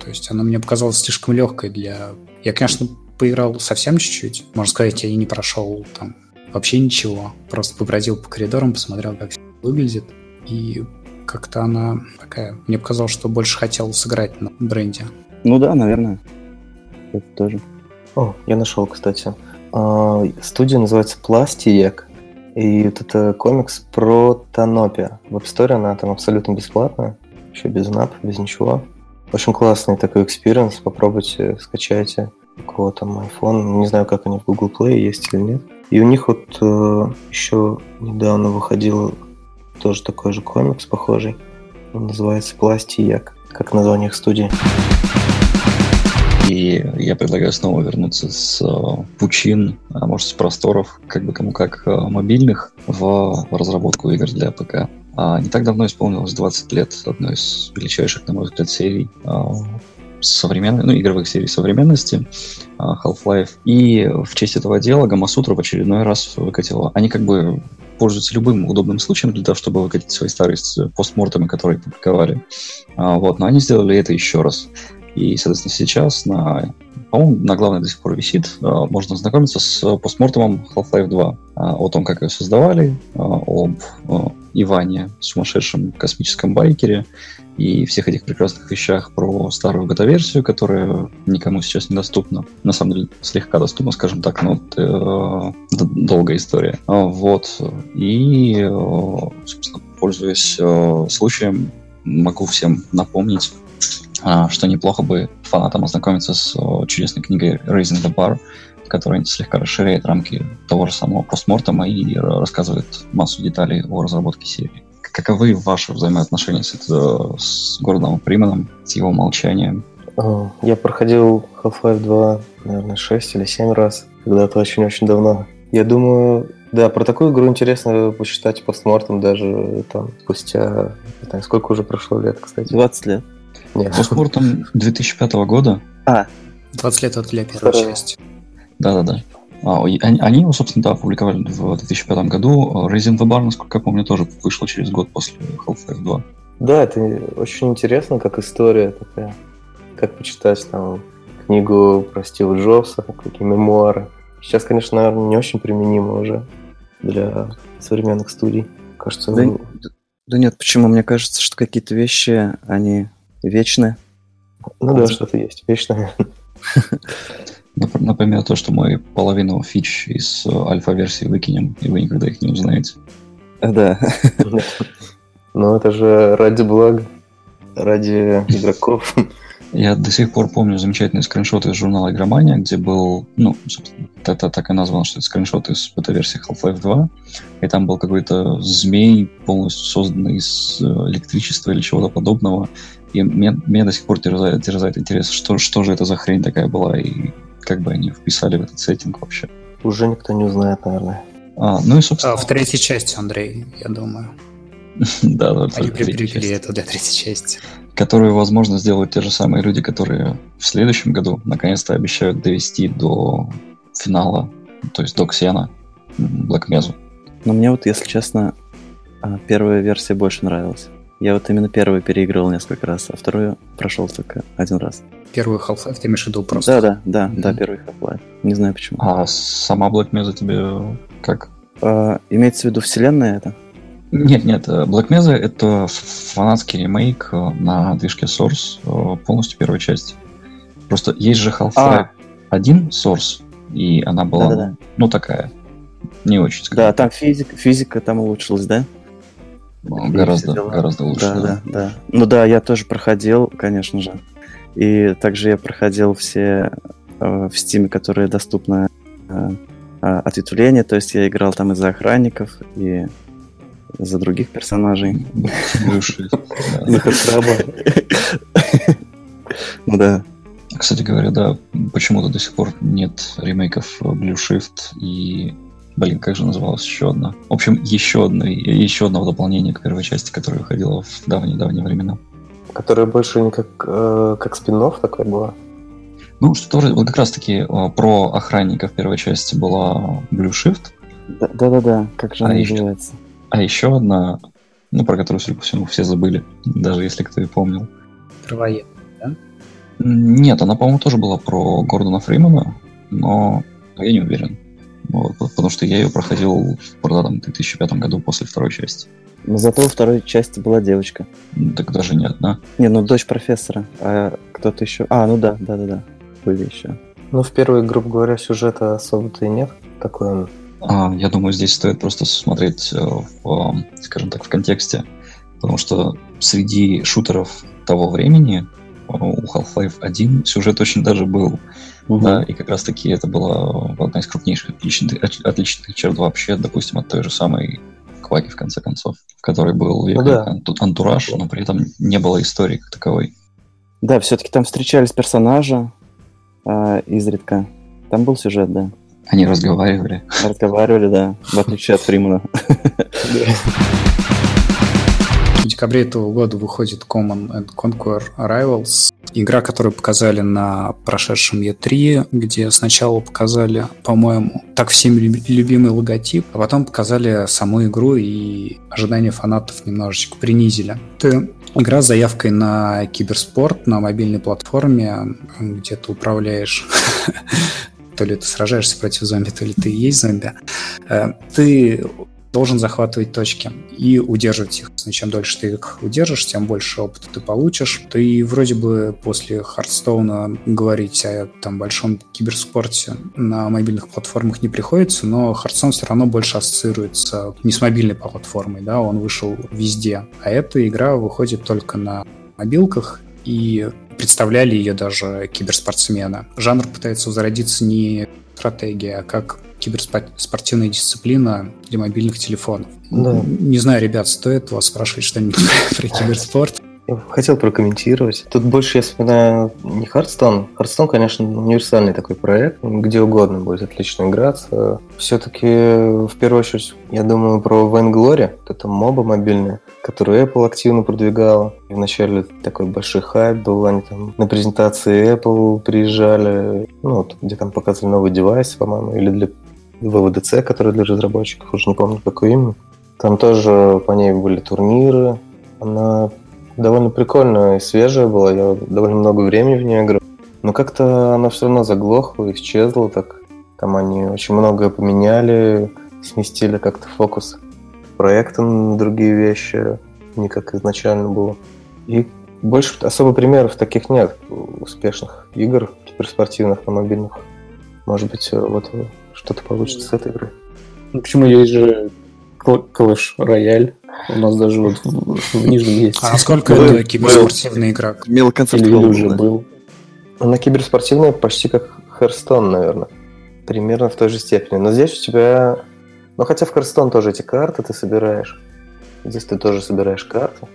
То есть она мне показалась слишком легкой для... Я, конечно, поиграл совсем чуть-чуть. Можно сказать, я и не прошел там вообще ничего. Просто побродил по коридорам, посмотрел, как все выглядит. И как-то она такая... Мне показалось, что больше хотел сыграть на бренде. Ну да, наверное. Это тоже. О, я нашел, кстати. А, студия называется Plastiek. И вот это комикс Protanopia. В App Store она там абсолютно бесплатная. Еще без in-app, без ничего. Очень классный такой experience. Попробуйте, скачайте. У кого там iPhone. Не знаю, как они в Google Play есть или нет. И у них вот э, еще недавно выходил тоже такой же комикс похожий. Он называется «Plastiek», как название их студии. И я предлагаю снова вернуться с э, пучин, а может с просторов, как бы кому как, э, мобильных в разработку игр для ПК. А не так давно исполнилось 20 лет одной из величайших, на мой взгляд, серий а, современной, ну, игровых серий современности, Half-Life. И в честь этого дела Гамасутра в очередной раз выкатила. Они как бы пользуются любым удобным случаем для того, чтобы выкатить свои старые постмортемы, которые публиковали. А, вот, но они сделали это еще раз. И, соответственно, сейчас на, по-моему, на главной до сих пор висит, а, можно ознакомиться с постмортемом Half-Life 2, о том, как ее создавали, об Иване, сумасшедшем космическом байкере, и всех этих прекрасных вещах про старую бета-версию, которая никому сейчас недоступна. На самом деле, слегка доступна, скажем так, но э, долгая история. Вот. И, э, собственно, пользуясь э, случаем, могу всем напомнить, э, что неплохо бы фанатам ознакомиться с э, чудесной книгой Raising the Bar, которая слегка расширяет рамки того же самого постмортема и рассказывает массу деталей о разработке серии. Каковы ваши взаимоотношения с, это, с Гордоном Приманом, с его молчанием? А, я проходил Half-Life 2, наверное, 6 или 7 раз, когда-то очень-очень давно. Я думаю, да, про такую игру интересно посчитать постмортом даже там спустя, не знаю, сколько уже прошло лет, кстати. 20 лет. Нет. Постмортом 2005 года. А. 20 лет от для первой части. Да-да-да. А, они, они его, собственно, да, опубликовали в 2005 году. Resident Evil, насколько я помню, тоже вышло через год после Half-Life 2. Да, это очень интересно, как история такая. Как почитать там книгу про Стива Джобса, какие мемуары. Сейчас, конечно, наверное, не очень применимо уже для современных студий. Кажется, да, ну... да нет, почему? Мне кажется, что какие-то вещи, они вечны. Ну да, что-то есть вечное. Например, то, что мы половину фич из э, альфа-версии выкинем, и вы никогда их не узнаете. Да. Ну, это же ради блага, ради игроков. Я до сих пор помню замечательные скриншоты из журнала Игромания, где был, ну, собственно, это так и названо, что это скриншот из бета-версии Half-Life 2, и там был какой-то змей, полностью созданный из э, электричества или чего-то подобного, и меня, меня до сих пор терзает, терзает интерес, что, что же это за хрень такая была, и как бы они вписали в этот сеттинг вообще. Уже никто не узнает, наверное. А, ну и, собственно... А, в третьей части, Андрей, я думаю. Да, да. Они прикрепили это для третьей части. Которую, возможно, сделают те же самые люди, которые в следующем году наконец-то обещают довести до финала, то есть до Ксена, Black Mesa. Но мне вот, если честно, а, первая версия больше нравилась. Я вот именно первую переигрывал несколько раз, а вторую прошел только один раз. Первую Half-Life ты имеешь в виду просто? Да, да, да, mm-hmm. да, первый Half-Life. Не знаю почему. А сама Black Mesa тебе как? А, имеется в виду вселенная это? Нет, нет, э, Black Mesa это фанатский ремейк э, на движке Source э, полностью первой части. Просто есть же Half-Life а. 1 Source, и она была, Да-да-да. ну, такая, не очень. Скажем. Да, там физика, физика там улучшилась, да? Ну, гораздо, гораздо лучше. Да, да, да. Ну да, я тоже проходил, конечно же. И также я проходил все э, в Steam, которые доступны э, э ответвления, то есть я играл там и за охранников, и за других персонажей. За Ну да. Кстати говоря, да, почему-то до сих пор нет ремейков Blue Shift и Блин, как же называлась еще одна? В общем, еще, одно, еще одного дополнения к первой части, которая выходила в давние-давние времена. Которая больше не как, э, как спин такой была. Ну, что тоже вот как раз-таки э, про охранника в первой части была Blue Shift. Да-да-да, как же А она еще- называется? А еще одна, ну, про которую, судя по всему, все забыли, даже если кто и помнил. Кровоед. М, Нет, она, по-моему, тоже была про Гордона Фримана, но я не уверен. Вот, по- потому что я ее проходил в продатом 2005 году после второй части. Но зато во второй части была девочка. Ну, Так даже не одна. Не, ну дочь профессора. А кто-то еще... А, ну да, да-да-да. Были еще. Ну, в первой, грубо говоря, сюжета особо-то и нет. Такой он А, я думаю, здесь стоит просто смотреть, э, в, э, скажем так, в контексте. Потому что среди шутеров того времени э, у Half-Life 1 сюжет очень даже был. Да, и как раз таки это была одна из крупнейших отличных, от- отличных черт вообще, допустим, от той же самой Кваки, в конце концов, в которой был Ну да. анту- антураж, но при этом не было истории как таковой. Да, все-таки там встречались персонажи а, изредка. Там был сюжет, да. Они разговаривали. Разговаривали, да, в отличие от Фримана. Декабре этого года выходит Common and Conquer Rivals. Игра, которую показали на прошедшем E3, где сначала показали, по-моему, так люби- любимый логотип, а потом показали саму игру и ожидания фанатов немножечко принизили. Это игра с заявкой на киберспорт на мобильной платформе, где ты управляешь то ли ты сражаешься против зомби, то ли ты и есть зомби. Э, Ты должен захватывать точки и удерживать их. Чем дольше ты их удержишь, тем больше опыта ты получишь. Ты вроде бы после Hearthstone а говорить о там большом киберспорте на мобильных платформах не приходится, но Hearthstone все равно больше ассоциируется не с мобильной платформой, да, он вышел везде. А эта игра выходит только на мобилках, и представляли ее даже киберспортсмены. Жанр пытается возродиться не стратегия, а как киберспортивная дисциплина для мобильных телефонов. Да. Не знаю, ребят, стоит вас спрашивать что-нибудь про киберспорт? Я хотел прокомментировать. Тут больше я вспоминаю не Хардстон. Хардстон, конечно, универсальный такой проект, где угодно будет отлично играться. Все-таки, в первую очередь, я думаю про Vainglory, это моба мобильная, которую Apple активно продвигала. Вначале такой большой хайп был, они там на презентации Apple приезжали, ну, вот, где там показывали новый девайс, по-моему, или для ВВДЦ, который для разработчиков, уже не помню, какой именно. Там тоже по ней были турниры. Она довольно прикольная и свежая была. Я довольно много времени в нее играл. Но как-то она все равно заглохла, исчезла так. Там они очень многое поменяли, сместили как-то фокус проекта на другие вещи, не как изначально было. И больше особо примеров таких нет успешных игр киберспортивных на мобильных. Может быть, вот что-то получится с этой игры. Ну, почему есть же Clash Royale? У нас даже вот в, в Нижнем есть. А насколько Был- это киберспортивная игра? Мил концепт Или, был, уже был. Она киберспортивная почти как Hearthstone, наверное. Примерно в той же степени. Но здесь у тебя... Ну, хотя в Hearthstone тоже эти карты ты собираешь. Здесь ты тоже собираешь карты.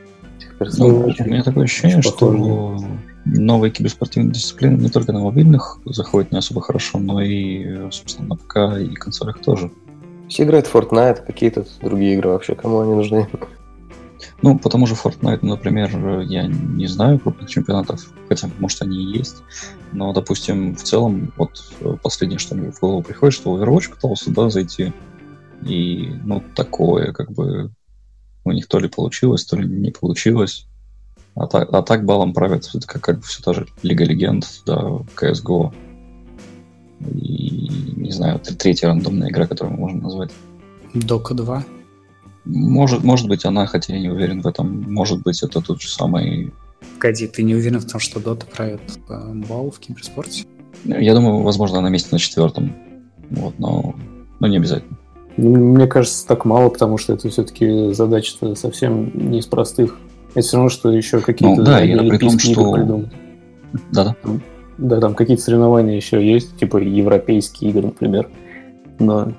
Ну, персонажей. у меня такое ощущение, что похоже. новые киберспортивные дисциплины не только на мобильных заходят не особо хорошо, но и, собственно, на ПК и консолях тоже. Все играют в Fortnite, какие тут другие игры вообще, кому они нужны? Ну, по тому же Fortnite, например, я не знаю крупных чемпионатов, хотя, может, они и есть. Но, допустим, в целом, вот э, последнее, что мне в голову приходит, что Overwatch пытался туда зайти. И, ну, такое, как бы, у них то ли получилось, то ли не получилось. А так, а так балом правят это как, как бы все та же Лига Легенд, да, CSGO. И, не знаю, третья рандомная игра, которую мы можем назвать. Дока 2. Может, может быть, она, хотя я не уверен в этом. Может быть, это тот же самый... Погоди, ты не уверен в том, что Дота правит э, бал в киберспорте? Я думаю, возможно, она месте на четвертом. Вот, но, но не обязательно. Мне кажется, так мало, потому что это все-таки задача-то совсем не из простых. Это все равно, что еще какие-то Ну, да, и при том, что- придумать. Да-да. Да, там какие-то соревнования еще есть, типа европейские игры, например. Но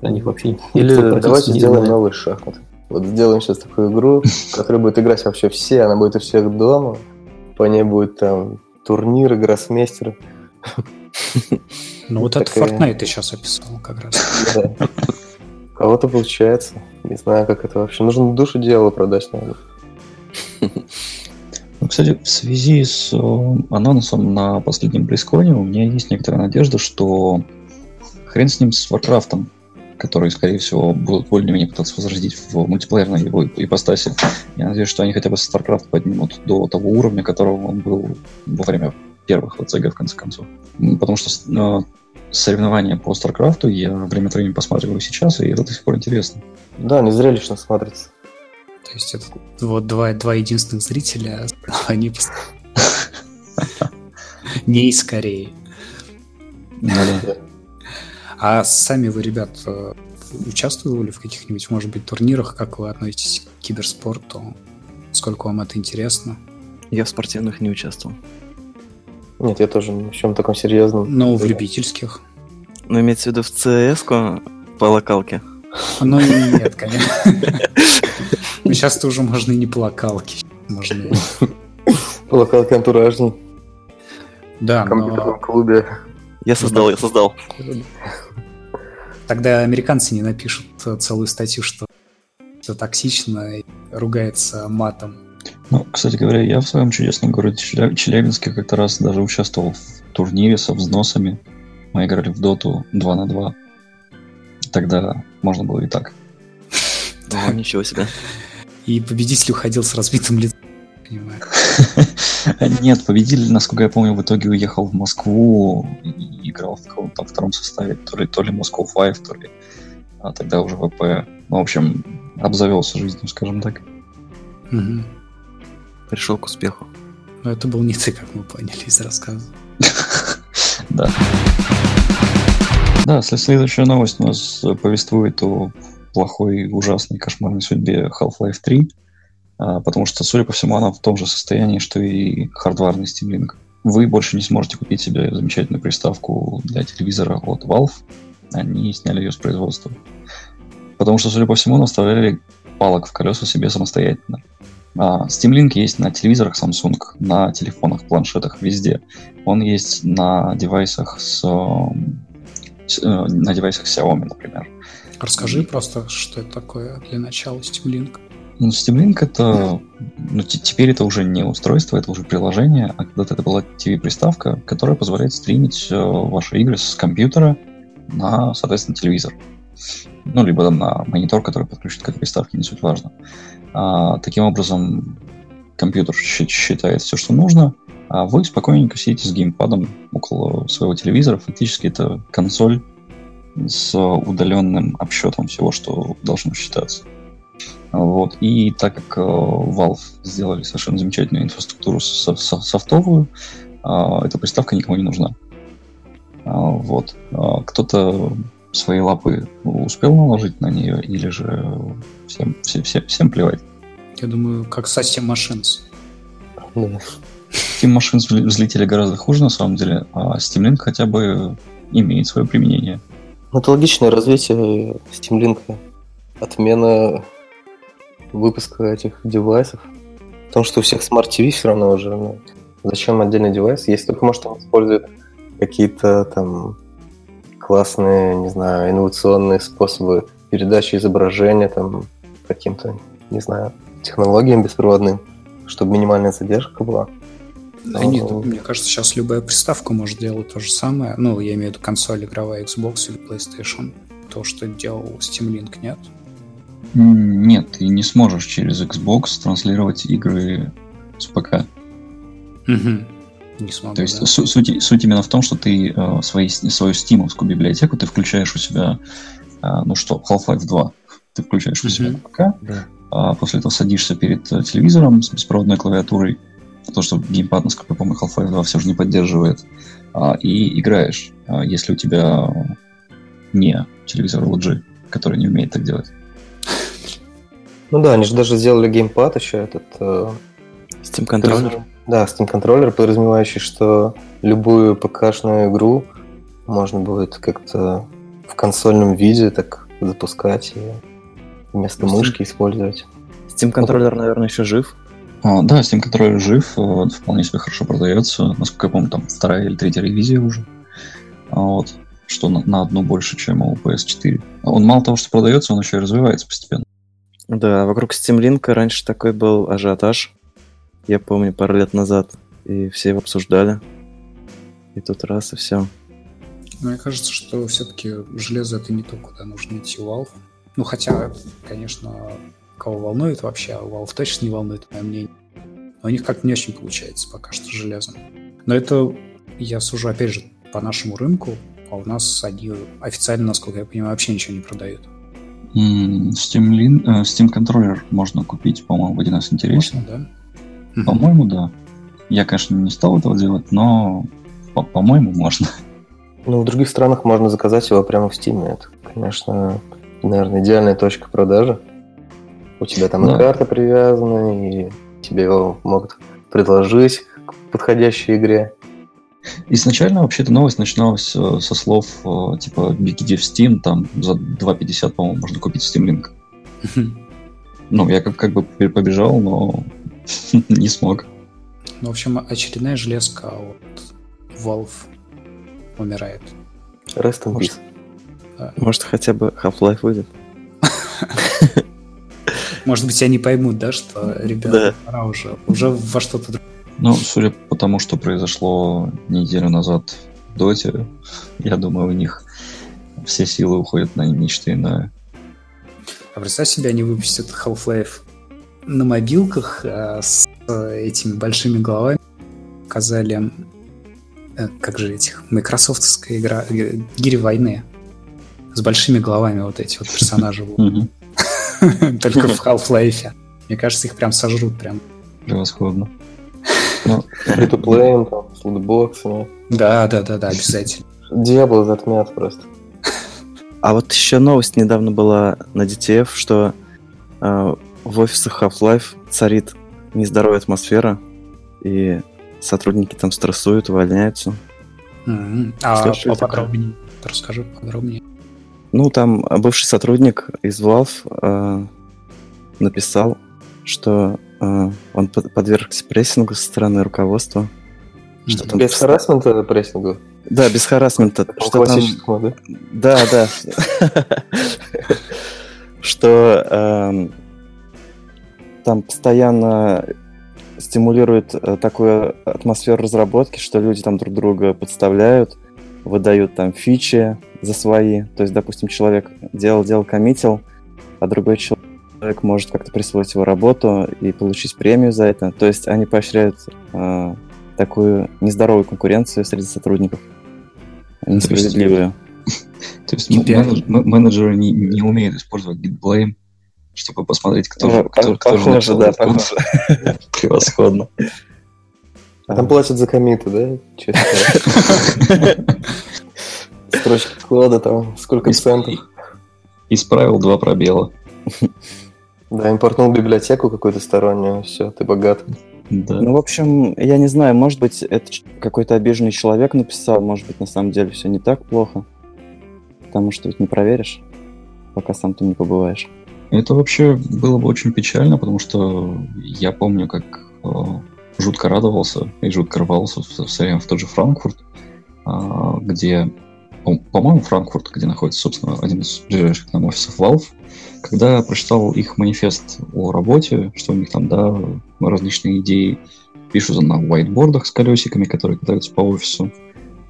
про них вообще никто Или давайте не сделаем знает. новые шахматы. Вот сделаем сейчас такую игру, в которой будет играть вообще все, она будет у всех дома. По ней будет там турниры, гроссмейстеры. Ну вот это Fortnite ты сейчас описал как раз. Да. У кого-то получается. Не знаю, как это вообще. Нужно душу дьявола продать, наверное. Ну, кстати, в связи с э, анонсом на последнем Близконе у меня есть некоторая надежда, что хрен с ним с Warcraft, который, скорее всего, будут более-менее пытаться возродить в мультиплеерной его ипостаси. Я надеюсь, что они хотя бы StarCraft поднимут до того уровня, которого он был во время первых ВЦГ, в конце концов. Потому что э, соревнования по StarCraft я время от времени посматриваю сейчас, и это до сих пор интересно. Да, не зрелищно смотрится. То есть это вот два, два единственных зрителя, они не из Кореи. Ну да. А сами вы, ребят, э, участвовали в каких-нибудь, может быть, турнирах? Как вы относитесь к киберспорту? Сколько вам это интересно? Я в спортивных не участвовал. Нет, я тоже ни в чем таком серьезном. Ну, в любительских. Но имеется в виду в cs по локалке. Ну, нет, конечно. Ну, Сейчас-то уже можно и не по локалке. Можно... и- Локалки антуражный. Да, В но клубе. Я создал, я создал. тогда американцы не напишут целую статью, что это токсично и ругается матом. Ну, кстати говоря, я в своем чудесном городе Челя- Челябинске как-то раз даже участвовал в турнире со взносами. Мы играли в доту 2 на 2. Тогда можно было и так. О, ничего себе. И победитель уходил с разбитым лицом. Понимаю. Нет, победитель, насколько я помню, в итоге уехал в Москву и играл в каком-то втором составе, то ли, то ли Moscow Five, то ли а тогда уже ВП. Ну, в общем, обзавелся жизнью, скажем так. Мгм. Пришел к успеху. Но это был не ты, как мы поняли из рассказа. Да. Да, след- следующая новость у нас повествует о плохой, ужасной, кошмарной судьбе Half-Life 3, а, потому что, судя по всему, она в том же состоянии, что и хардварный Steam Link. Вы больше не сможете купить себе замечательную приставку для телевизора от Valve. Они сняли ее с производства. Потому что, судя по всему, наставляли палок в колеса себе самостоятельно. А, Steam Link есть на телевизорах Samsung, на телефонах, планшетах, везде. Он есть на девайсах с, эм, с, э, на девайсах Xiaomi, например. Расскажи просто, что это такое для начала Steam Link. Ну, Steam Link это, ну, те- теперь это уже не устройство, это уже приложение, а когда-то это была TV-приставка, которая позволяет стримить э, ваши игры с компьютера на, соответственно, телевизор. Ну, либо там на монитор, который подключен к этой приставке, не суть важно. А, таким образом, компьютер считает все, что нужно, а вы спокойненько сидите с геймпадом около своего телевизора. Фактически это консоль с удаленным обсчетом всего, что должно считаться. Вот. И так как э, Valve сделали совершенно замечательную инфраструктуру со- со- софтовую, а, эта приставка никому не нужна. А, Вот. Кто-то свои лапы успел наложить на нее, или же всем, все- все- всем плевать. Я думаю, как со Steam Machines. Да. Steam Machines взле- взлетели гораздо хуже, на самом деле, а Steam Link хотя бы имеет свое применение. Ну, это логичное развитие Steam Link. Отмена выпуска этих девайсов. Потому что у всех Smart TV все равно уже. ну, зачем отдельный девайс? Если только, может, он использует какие-то там классные, не знаю, инновационные способы передачи изображения там каким-то, не знаю, технологиям беспроводным, чтобы минимальная задержка была. Да нет, Ну. мне кажется, сейчас любая приставка может делать то же самое. Ну, я имею в виду консоль игровая Xbox или PlayStation. То, что делал Steam Link, нет? Нет, ты не сможешь через Xbox транслировать игры с ПК. Не смогу, То есть да. су- суть, суть именно в том, что ты э, свои, свою стимовскую библиотеку ты включаешь у себя, э, ну что, Half-Life 2, ты включаешь у себя на ПК, Да. а после этого садишься перед э, телевизором с беспроводной клавиатурой, то, что геймпад, насколько я помню, Half-Life 2 все же не поддерживает, а, и играешь, а, если у тебя не телевизор LG, который не умеет так делать. Ну да, они же даже сделали геймпад еще этот. э, Steam контроллер. Да, Steam контроллер, подразумевающий, что любую ПК-шную игру можно будет как-то в консольном виде так запускать и вместо Steam- мышки использовать. Steam контроллер, наверное, еще жив. А, да, Steam контроллер жив, э, вполне себе хорошо продается. Насколько я помню, там вторая или третья ревизия уже. А, Вот. что на, на одну больше, чем у PS4. Он мало того, что продается, он еще и развивается постепенно. Да, вокруг Steam Link раньше такой был ажиотаж. Я помню, пару лет назад. И все его обсуждали. И тут раз, и все. Мне кажется, что все-таки железо это не то, куда нужно идти Valve. Ну, хотя, конечно, кого волнует вообще, а Valve точно не волнует, мое мнение. Но у них как-то не очень получается пока что железом. Но это я сужу, опять же, по нашему рынку, а у нас они официально, насколько я понимаю, вообще ничего не продают. Steam, Lin, э, Steam контроллер можно купить, по-моему, один раз интересен. Можно, да? По-моему, да. Я, конечно, не стал этого делать, но, по-моему, можно. Ну, в других странах можно заказать его прямо в Steam. Это, конечно, наверное, идеальная точка продажи. У тебя там да. и карта привязана, и тебе его могут предложить к подходящей игре. Изначально вообще эта новость начиналась э, со слов э, типа бегите в Steam, там за 2.50, по-моему, можно купить Steam Link. Ну, я как, как бы побежал, но не смог. Ну, в общем, очередная железка от Valve умирает. Rest in Может, Может, хотя бы Half-Life выйдет? Может быть, они поймут, да, что, ребята, пора уже, уже во что-то другое. Ну, судя по тому, что произошло неделю назад в Доте, я думаю, у них все силы уходят на нечто иное. А представь себе, они выпустят Half-Life на мобилках а, с этими большими головами. Показали, э, как же этих, майкрософтовская игра, э, Гири войны. С большими головами вот эти вот персонажи будут. Только в Half-Life. Мне кажется, их прям сожрут прям. Превосходно. Фри-то-плеем, там, с лутбоксами. Да, да, да, да, обязательно. Диабло затмят просто. А вот еще новость недавно была на DTF, что э, в офисах Half-Life царит нездоровая атмосфера, и сотрудники там стрессуют, увольняются. Mm-hmm. А поподробнее? Расскажи подробнее. Ну, там бывший сотрудник из Valve э, написал, что э, он подвергся прессингу со стороны руководства. Что там без харасмента прессингу? Да, без харасмента. Что там... да? Да, да. Что эм, там постоянно стимулирует э, такую атмосферу разработки, что люди там друг друга подставляют, выдают там фичи за свои. То есть, допустим, человек делал, делал, коммитил, а другой человек может как-то присвоить его работу и получить премию за это. То есть они поощряют э, такую нездоровую конкуренцию среди сотрудников. Несправедливую. То есть менеджеры не, не умеют использовать GitBlame, чтобы посмотреть, кто же кто, кто похоже, да, похоже. Превосходно. Там платят за комиты, да? Честно. Строчки кода там, сколько центов. Исправил два пробела. Да, импортнул библиотеку какую-то стороннюю, все, ты богат. Да. Ну, в общем, я не знаю, может быть, это какой-то обиженный человек написал, может быть, на самом деле все не так плохо. Потому что ведь не проверишь, пока сам ты не побываешь. Это вообще было бы очень печально, потому что я помню, как э, жутко радовался и жутко рвался в, в, в тот же Франкфурт, э, где, по-моему, Франкфурт, где находится, собственно, один из ближайших нам офисов Valve, когда прочитал их манифест о работе, что у них там, да, различные идеи пишут на whiteboardах с колесиками, которые катаются по офису.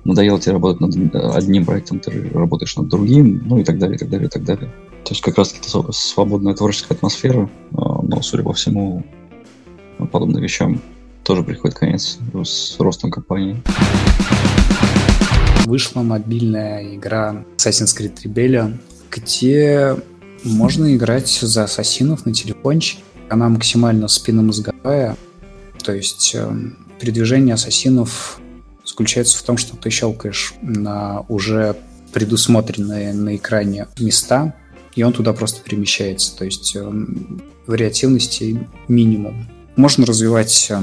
Надоело тебе работать над одним проектом, ты работаешь над другим, ну и так далее, и так далее, и так далее. То есть как раз-таки свободная творческая атмосфера, а, но, судя по всему, подобным вещам тоже приходит конец с ростом компании. Вышла мобильная игра Assassin's Creed Rebellion, где можно играть за ассасинов на телефончике. Она максимально спинномозговая. То есть э, передвижение ассасинов заключается в том, что ты щелкаешь на уже предусмотренные на экране места, и он туда просто перемещается. То есть э, вариативности минимум. Можно развивать э,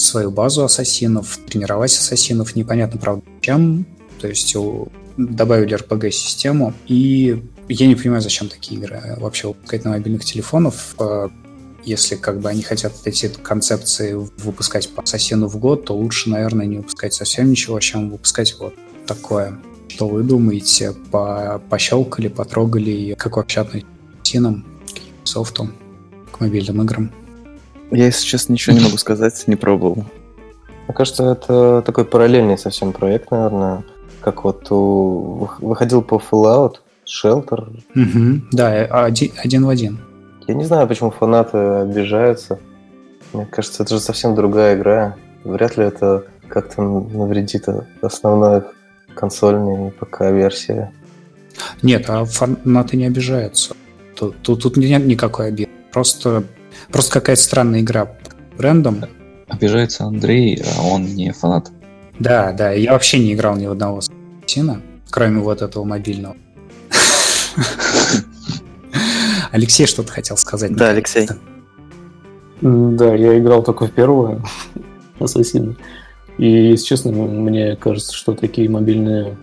свою базу ассасинов, тренировать ассасинов, непонятно, правда, чем. То есть добавили RPG-систему, и я не понимаю, зачем такие игры вообще выпускать на мобильных телефонах, э, если как бы они хотят эти концепции выпускать по Ассасину в год, то лучше, наверное, не выпускать совсем ничего, чем выпускать вот такое. Что вы думаете? По пощелкали, потрогали? Как вообще относитесь к синам, к софту, к мобильным играм? Я, если честно, ничего не могу сказать, не пробовал. Мне кажется, это такой параллельный совсем проект, наверное. Как вот у... выходил по Fallout, Shelter. Угу, да, один, один в один. Я не знаю, почему фанаты обижаются. Мне кажется, это же совсем другая игра. Вряд ли это как-то навредит основной консольной ПК-версии. Нет, а фанаты не обижаются. Тут, тут, тут нет никакой обиды. Просто, просто какая-то странная игра под брендом. Обижается Андрей, а он не фанат. Да, да, я вообще не играл ни в одного Сина, кроме вот этого мобильного. Алексей что-то хотел сказать. Да, Алексей. Да, я играл только в первую Ассасина. И, если честно, мне кажется, что такие мобильные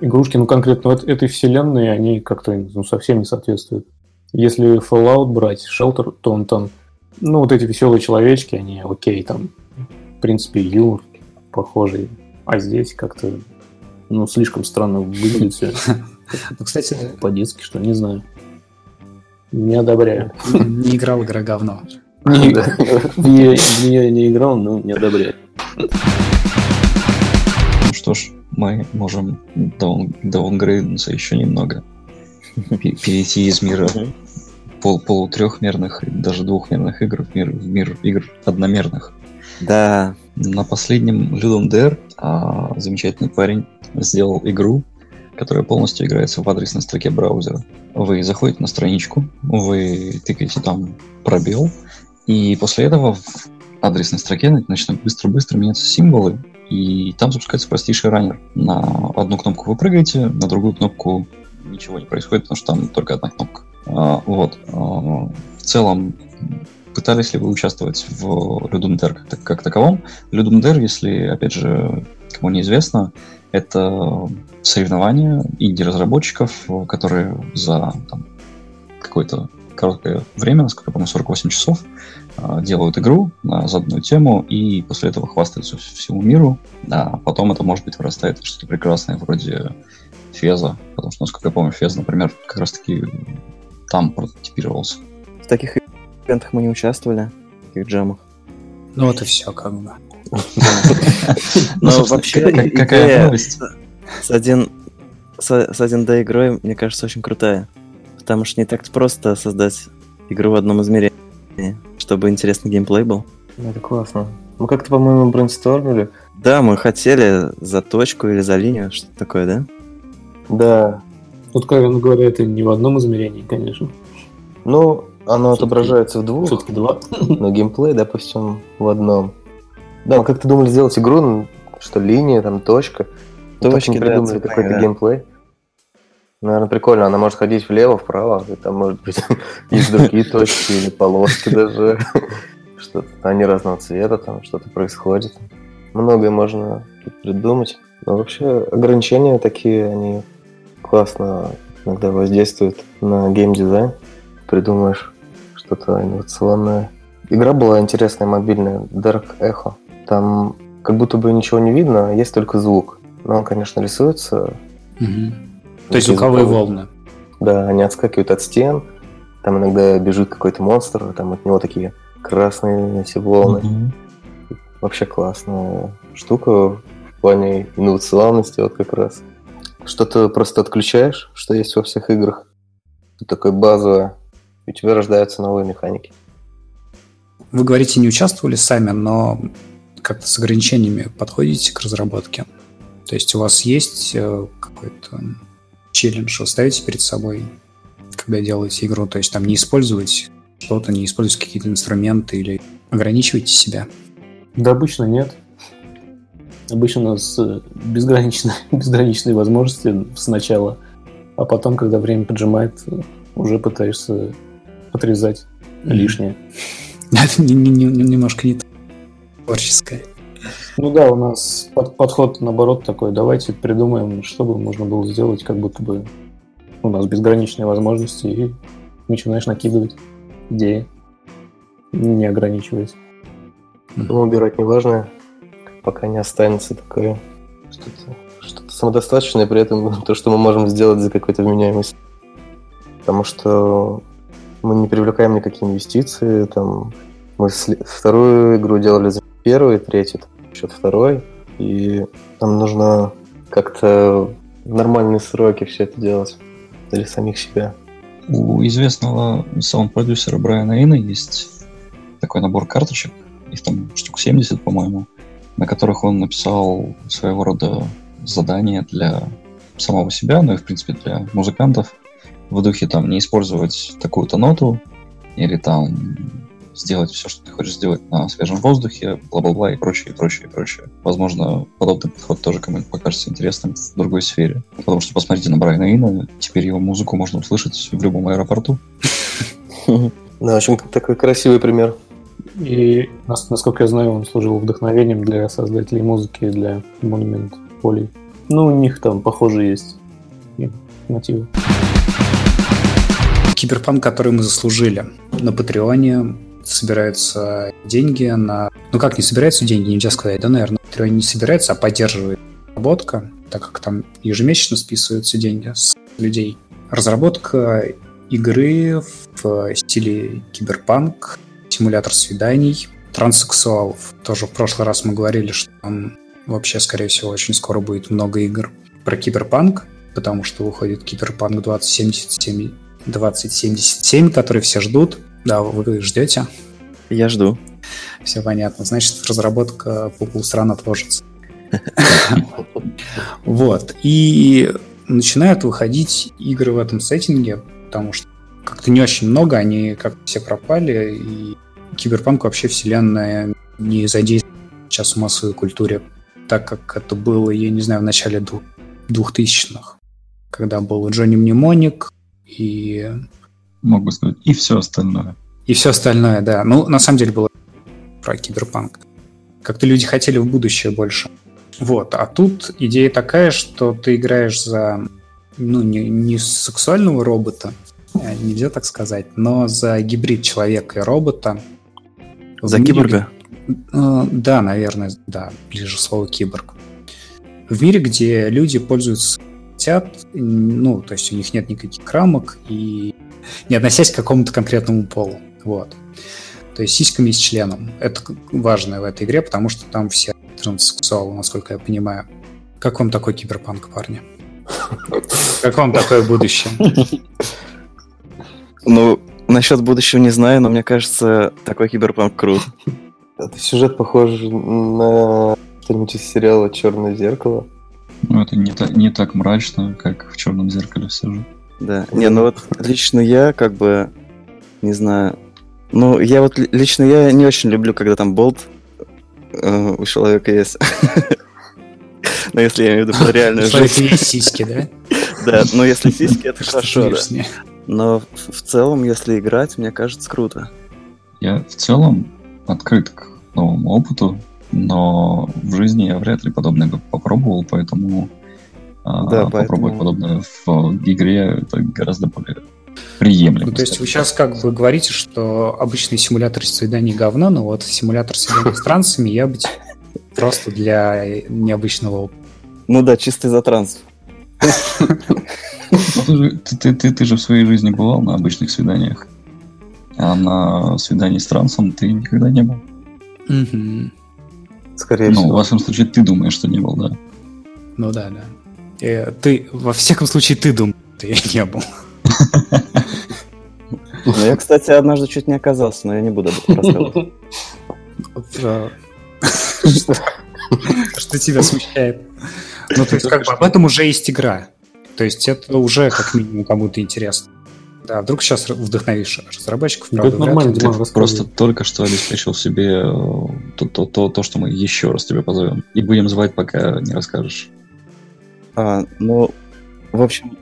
игрушки, ну, конкретно вот этой вселенной, они как-то ну, совсем не соответствуют. Если Fallout брать, Shelter, то он там, ну, вот эти веселые человечки, они окей, там, в принципе, юмор похожий. А здесь как-то, ну, слишком странно выглядит все. Ну, кстати, по-детски, что не знаю. Не одобряю. Не играл игра говно. В нее не играл, но не одобряю. Ну что ж, мы можем даунгрейднуться еще немного. Перейти из мира пол полутрехмерных даже двухмерных игр в мир, в мир игр одномерных. Да. На последнем Людом Дэр а, замечательный парень сделал игру, которая полностью играется в адресной строке браузера. Вы заходите на страничку, вы тыкаете там пробел, и после этого в адресной строке начинают быстро-быстро меняться символы, и там запускается простейший раннер. На одну кнопку вы прыгаете, на другую кнопку ничего не происходит, потому что там только одна кнопка. А, вот. А, в целом, пытались ли вы участвовать в Dare как, как таковом? Dare, если, опять же, кому неизвестно, это соревнования инди-разработчиков, которые за там, какое-то короткое время, насколько я помню, 48 часов, а, делают игру на заданную тему и после этого хвастаются всему миру. А потом это, может быть, вырастает в что-то прекрасное вроде Феза, потому что, насколько я помню, Фез, например, как раз-таки там прототипировался. В таких ивентах мы не участвовали, в таких джемах. Ну вот и все, как бы. Ну, вообще, какая новость? С один с один d игрой, мне кажется, очень крутая. Потому что не так просто создать игру в одном измерении, чтобы интересный геймплей был. Это классно. Мы как-то, по-моему, брейнстормили. Да, мы хотели за точку или за линию, что-то такое, да? Да. Тут, как говоря, это не в одном измерении, конечно. Ну, оно отображается в двух. Все-таки два. Но геймплей, допустим, в одном. Да, мы как-то думали сделать игру, ну, что линия, там, точка. Точки, не придумали да, какой-то да. геймплей. Наверное, прикольно. Она может ходить влево, вправо, и там, может быть, есть другие точки или полоски даже. Что-то они разного цвета, там что-то происходит. Многое можно придумать. Но вообще ограничения такие, они классно иногда воздействуют на геймдизайн. Придумаешь что-то инновационное. Игра была интересная, мобильная, Dark Echo. Там как будто бы ничего не видно, а есть только звук. Но он, конечно, рисуется. Угу. То есть звуковые волны. Да, они отскакивают от стен. Там иногда бежит какой-то монстр, там от него такие красные все волны. Угу. Вообще классная штука в плане инновационности вот как раз. Что-то просто отключаешь, что есть во всех играх. Это такое базовое. И у тебя рождаются новые механики. Вы говорите, не участвовали сами, но как-то с ограничениями подходите к разработке? То есть у вас есть э, какой-то челлендж, вы ставите перед собой, когда делаете игру? То есть там не использовать что-то, не использовать какие-то инструменты или ограничиваете себя? Да обычно нет. Обычно у нас э, безграничные, безграничные возможности сначала, а потом, когда время поджимает, уже пытаешься отрезать лишнее. Это немножко не творческое. Ну да, у нас под, подход наоборот такой, давайте придумаем, что бы можно было сделать, как будто бы у нас безграничные возможности, и начинаешь накидывать идеи, не ограничиваясь. Ну, убирать не важно, пока не останется такое что-то что самодостаточно, и при этом то, что мы можем сделать за какой-то вменяемость. Потому что мы не привлекаем никакие инвестиции, там, мы вторую игру делали за первую, третью, счет второй, и нам нужно как-то в нормальные сроки все это делать для самих себя. У известного саунд-продюсера Брайана Ина есть такой набор карточек, их там штук 70, по-моему, на которых он написал своего рода задания для самого себя, ну и, в принципе, для музыкантов. В духе там не использовать такую-то ноту, или там сделать все, что ты хочешь сделать на свежем воздухе, бла-бла-бла и прочее, и прочее, и прочее. Возможно, подобный подход тоже кому-нибудь покажется интересным в другой сфере. Потому что посмотрите на Брайана Ина, теперь его музыку можно услышать в любом аэропорту. Да, очень такой красивый пример. И, насколько я знаю, он служил вдохновением для создателей музыки для Monument Полей. Ну, у них там, похоже, есть мотивы. Киберпанк, который мы заслужили. На Патреоне собираются деньги на... Ну как не собираются деньги, нельзя сказать, да, наверное. На Патреоне не собирается, а поддерживает разработка, так как там ежемесячно списываются деньги с людей. Разработка игры в стиле киберпанк, симулятор свиданий, транссексуалов. Тоже в прошлый раз мы говорили, что там вообще, скорее всего, очень скоро будет много игр про киберпанк, потому что выходит киберпанк 2077, 2077, который все ждут. Да, вы ждете? Я жду. Все понятно. Значит, разработка по полстраны отложится. Вот. И начинают выходить игры в этом сеттинге, потому что как-то не очень много, они как все пропали, и Киберпанк вообще вселенная не задействована сейчас в массовой культуре, так как это было, я не знаю, в начале двухтысячных, когда был Джонни Мнемоник и... Мог бы сказать, и все остальное. И все остальное, да. Ну, на самом деле было про киберпанк. Как-то люди хотели в будущее больше. Вот. А тут идея такая, что ты играешь за ну, не, не сексуального робота, нельзя так сказать, но за гибрид человека и робота, за мире, киборга? Э, да, наверное, да, ближе слово киборг. В мире, где люди пользуются хотят, ну, то есть у них нет никаких рамок и не относясь к какому-то конкретному полу. Вот. То есть сиськами и с членом. Это важно в этой игре, потому что там все транссексуалы, насколько я понимаю. Как вам такой киберпанк, парни? Как вам такое будущее? Ну, Насчет будущего не знаю, но мне кажется, такой киберпанк крут. Это сюжет похож на что-нибудь из сериала Черное зеркало. Ну, это не, та, не так мрачно, как в черном зеркале все же. Да. Не, ну вот лично я как бы не знаю. Ну, я вот лично я не очень люблю, когда там болт э, у человека есть. Но если я имею в виду реальную жизнь. Есть сиськи, да? Да, но если сиськи, это хорошо. Но в целом, если играть, мне кажется, круто. Я в целом открыт к новому опыту, но в жизни я вряд ли подобное бы попробовал, поэтому а, да, а, попробовать подобное в игре это гораздо более приемлемо. Ну, то есть вы сейчас как бы говорите, что обычный симулятор свиданий говно, но вот симулятор свиданий с трансами я быть просто для необычного опыта. Ну да, чистый за транс. Ну, ты, ты, ты, ты же в своей жизни бывал на обычных свиданиях, а на свидании с трансом ты никогда не был. Угу. Скорее ну, всего. в вашем случае ты думаешь, что не был, да? Ну да, да. Э, ты, во всяком случае, ты думаешь, что я не был. Ну, я, кстати, однажды чуть не оказался, но я не буду об этом рассказывать. Что тебя смущает? Ну, то есть, как бы об этом уже есть игра. То есть это уже как минимум кому-то интересно. Да, вдруг сейчас вдохновишь разработчиков. Ну, это нормально, Диман, Ты просто только что обеспечил себе э, то, то, то, то, что мы еще раз тебя позовем. И будем звать, пока не расскажешь. А, ну, в общем,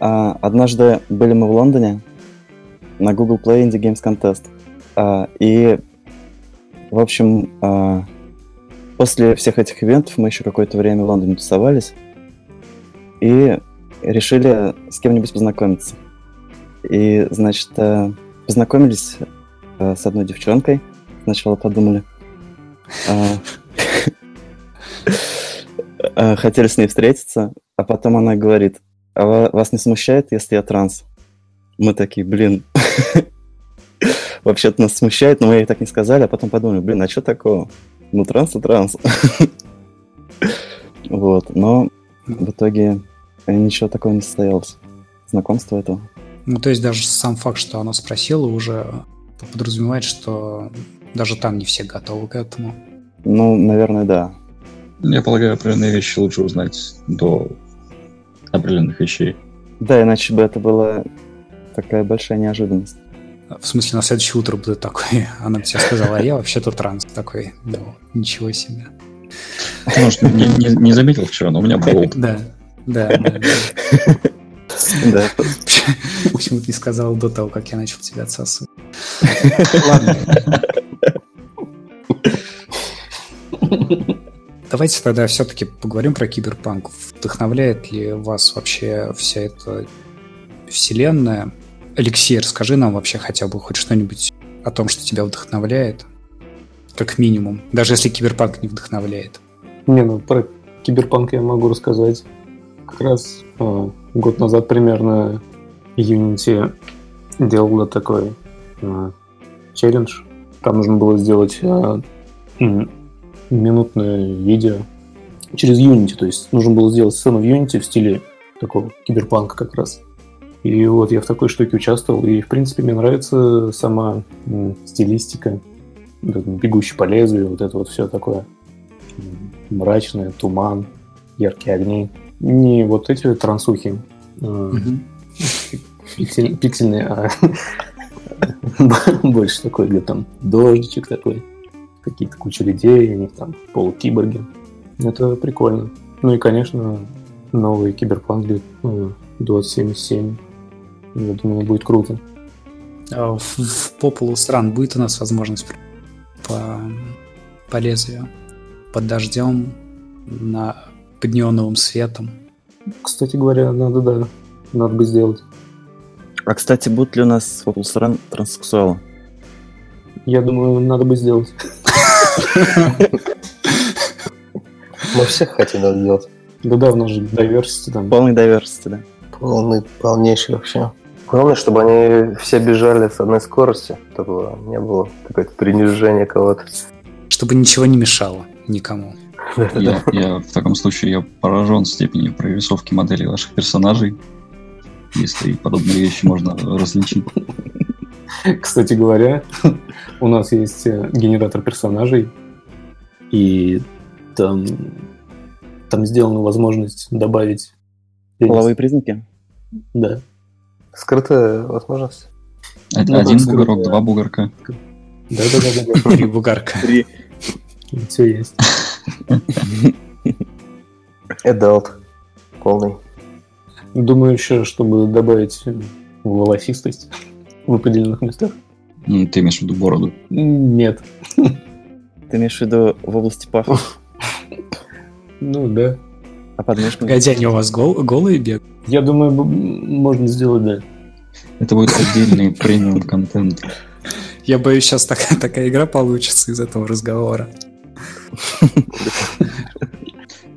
а, однажды были мы в Лондоне на Google Play Indie Games Contest. А, и, в общем, а, после всех этих ивентов мы еще какое-то время в Лондоне тусовались. И решили с кем-нибудь познакомиться. И, значит, э, познакомились э, с одной девчонкой. Сначала подумали. Э, хотели с ней встретиться, а потом она говорит, а ва- вас не смущает, если я транс? Мы такие, блин, вообще-то нас смущает, но мы ей так не сказали, а потом подумали, блин, а что такого? Ну, транс и транс. Вот, но в итоге э, ничего такого не состоялось. Знакомство этого. Ну, то есть даже сам факт, что она спросила, уже подразумевает, что даже там не все готовы к этому. Ну, наверное, да. Я полагаю, определенные вещи лучше узнать до определенных вещей. Да, иначе бы это была такая большая неожиданность. В смысле, на следующее утро будет такой, она тебе сказала, а я вообще-то транс такой. Да, ничего себе. Может, не, не- не заметил вчера, но у меня. Да, да, да. да. Да, Почему ты не сказал до того, как я начал тебя отсасывать? Ладно. Давайте тогда все-таки поговорим про киберпанк. Вдохновляет ли вас вообще вся эта вселенная? Алексей, расскажи нам вообще хотя бы хоть что-нибудь о том, что тебя вдохновляет. Как минимум. Даже если киберпанк не вдохновляет. Не, ну про киберпанк я могу рассказать. Как раз а, год назад примерно Unity делал вот такой а, челлендж. Там нужно было сделать м, минутное видео через Unity. То есть нужно было сделать сцену в Unity в стиле такого киберпанка как раз. И вот я в такой штуке участвовал, и в принципе мне нравится сама стилистика, бегущий по лезвию, вот это вот все такое мрачное, туман, яркие огни. Не вот эти трансухи пиксель- пиксельные, а больше такой, где там дождичек такой, какие-то куча людей, у них там полукиборги. Это прикольно. Ну и, конечно, новый киберпанк э, 2077. Я думаю, будет круто. А в, в Populous Run будет у нас возможность по, по лезвию, под дождем, на, под неоновым светом. Кстати говоря, надо, да, надо бы сделать. А, кстати, будут ли у нас в Run транссексуалы? Я думаю, надо бы сделать. Мы всех хотим это сделать. Да-да, у нас же diversity там. Полный diversity, да. Полный, полнейший вообще. Главное, чтобы они все бежали с одной скорости, чтобы не было какое-то принижение кого-то. Чтобы ничего не мешало никому. Я, я в таком случае я поражен степенью прорисовки моделей ваших персонажей. Если подобные вещи можно различить. Кстати говоря, у нас есть э, генератор персонажей, и там, там сделана возможность добавить... Половые признаки? Да. Скрытая возможность. Од- Ну, Один так сказать, бугорок, да. два бугорка. Да-да-да. Три бугарка. Три. Все есть. Adult. Полный. Думаю еще, чтобы добавить волосистость в определенных местах. М, Ты имеешь в виду бороду. Нет. Ты имеешь в виду в области паха? Ну да. А подмышки? Погоди, они у вас гол- голые бегают? Я думаю, можно сделать, да. Это будет отдельный премиум контент. Я боюсь, сейчас такая, такая игра получится из этого разговора.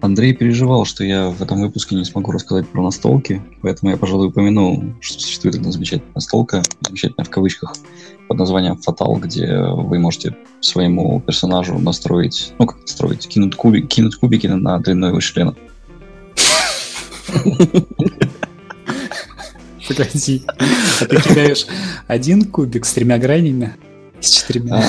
Андрей переживал, что я в этом выпуске не смогу рассказать про настолки, поэтому я, пожалуй, упомяну, что существует одна замечательная настолка, замечательная в кавычках, под названием Fatal, где вы можете своему персонажу настроить, ну как настроить, кинуть, кубик, кинуть кубики на, на длину его члена. Погоди. А ты кидаешь один кубик с тремя гранями? С четырьмя? А,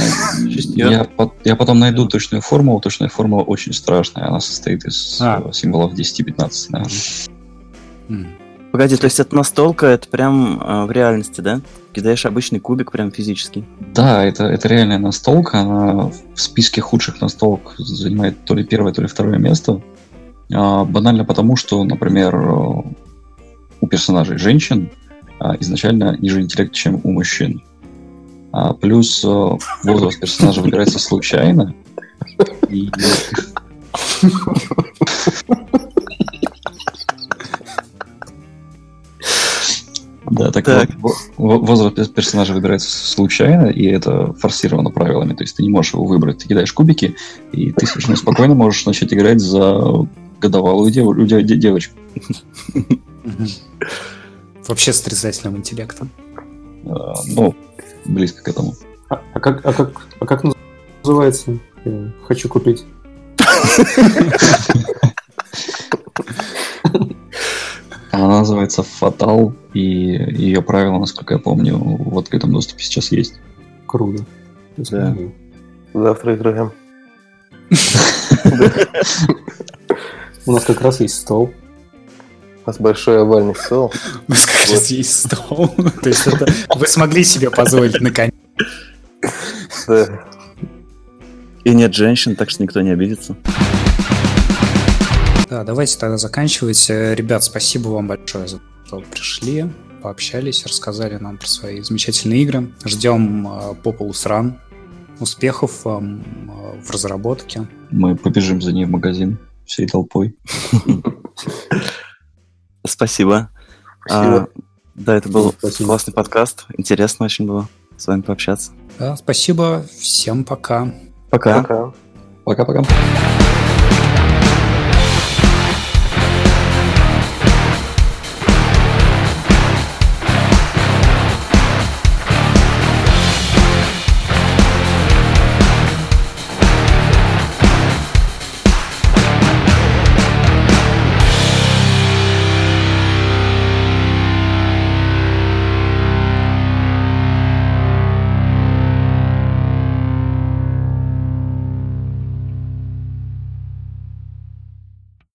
я, я потом найду точную формулу. Точная формула очень страшная. Она состоит из А. символов 10-15, наверное. Погоди, то есть это настолка, это прям э, в реальности, да? Кидаешь обычный кубик прям физически. Да, это, это реальная настолка. Она в списке худших настолок занимает то ли первое, то ли второе место. А, банально потому, что, например, э, у персонажей женщин а, изначально ниже интеллект, чем у мужчин. А, плюс э, возраст персонажа выбирается случайно. И Да, так, Так. вот, во- возраст пер- персонажа выбирается случайно, и это форсировано правилами. То есть ты не можешь его выбрать. Ты кидаешь кубики, и ты совершенно спокойно можешь начать играть за годовалую дев- дев- де- девочку. Вообще с отрицательным интеллектом. А, Ну, близко к этому. А, а как, а, как, а как называется? Я хочу купить. Она называется Fatal, и ее правила, насколько я помню, в открытом доступе сейчас есть. Круто. Да. Завтра играем. У нас как раз есть стол. У нас большой овальный стол. У нас как раз есть стол. То есть это вы смогли себе позволить наконец. Да. И нет женщин, так что никто не обидится. Да, давайте тогда заканчивать. Э, Ребят, спасибо вам большое за то, что пришли, пообщались, рассказали нам про свои замечательные игры. Ждем э, Populous Run. Успехов вам э, в разработке. Мы побежим за ней в магазин всей толпой. Спасибо. Спасибо. А, да, это был Спасибо. классный подкаст. Интересно очень было с вами пообщаться. Да, спасибо, всем пока. Пока. Пока. Пока-пока.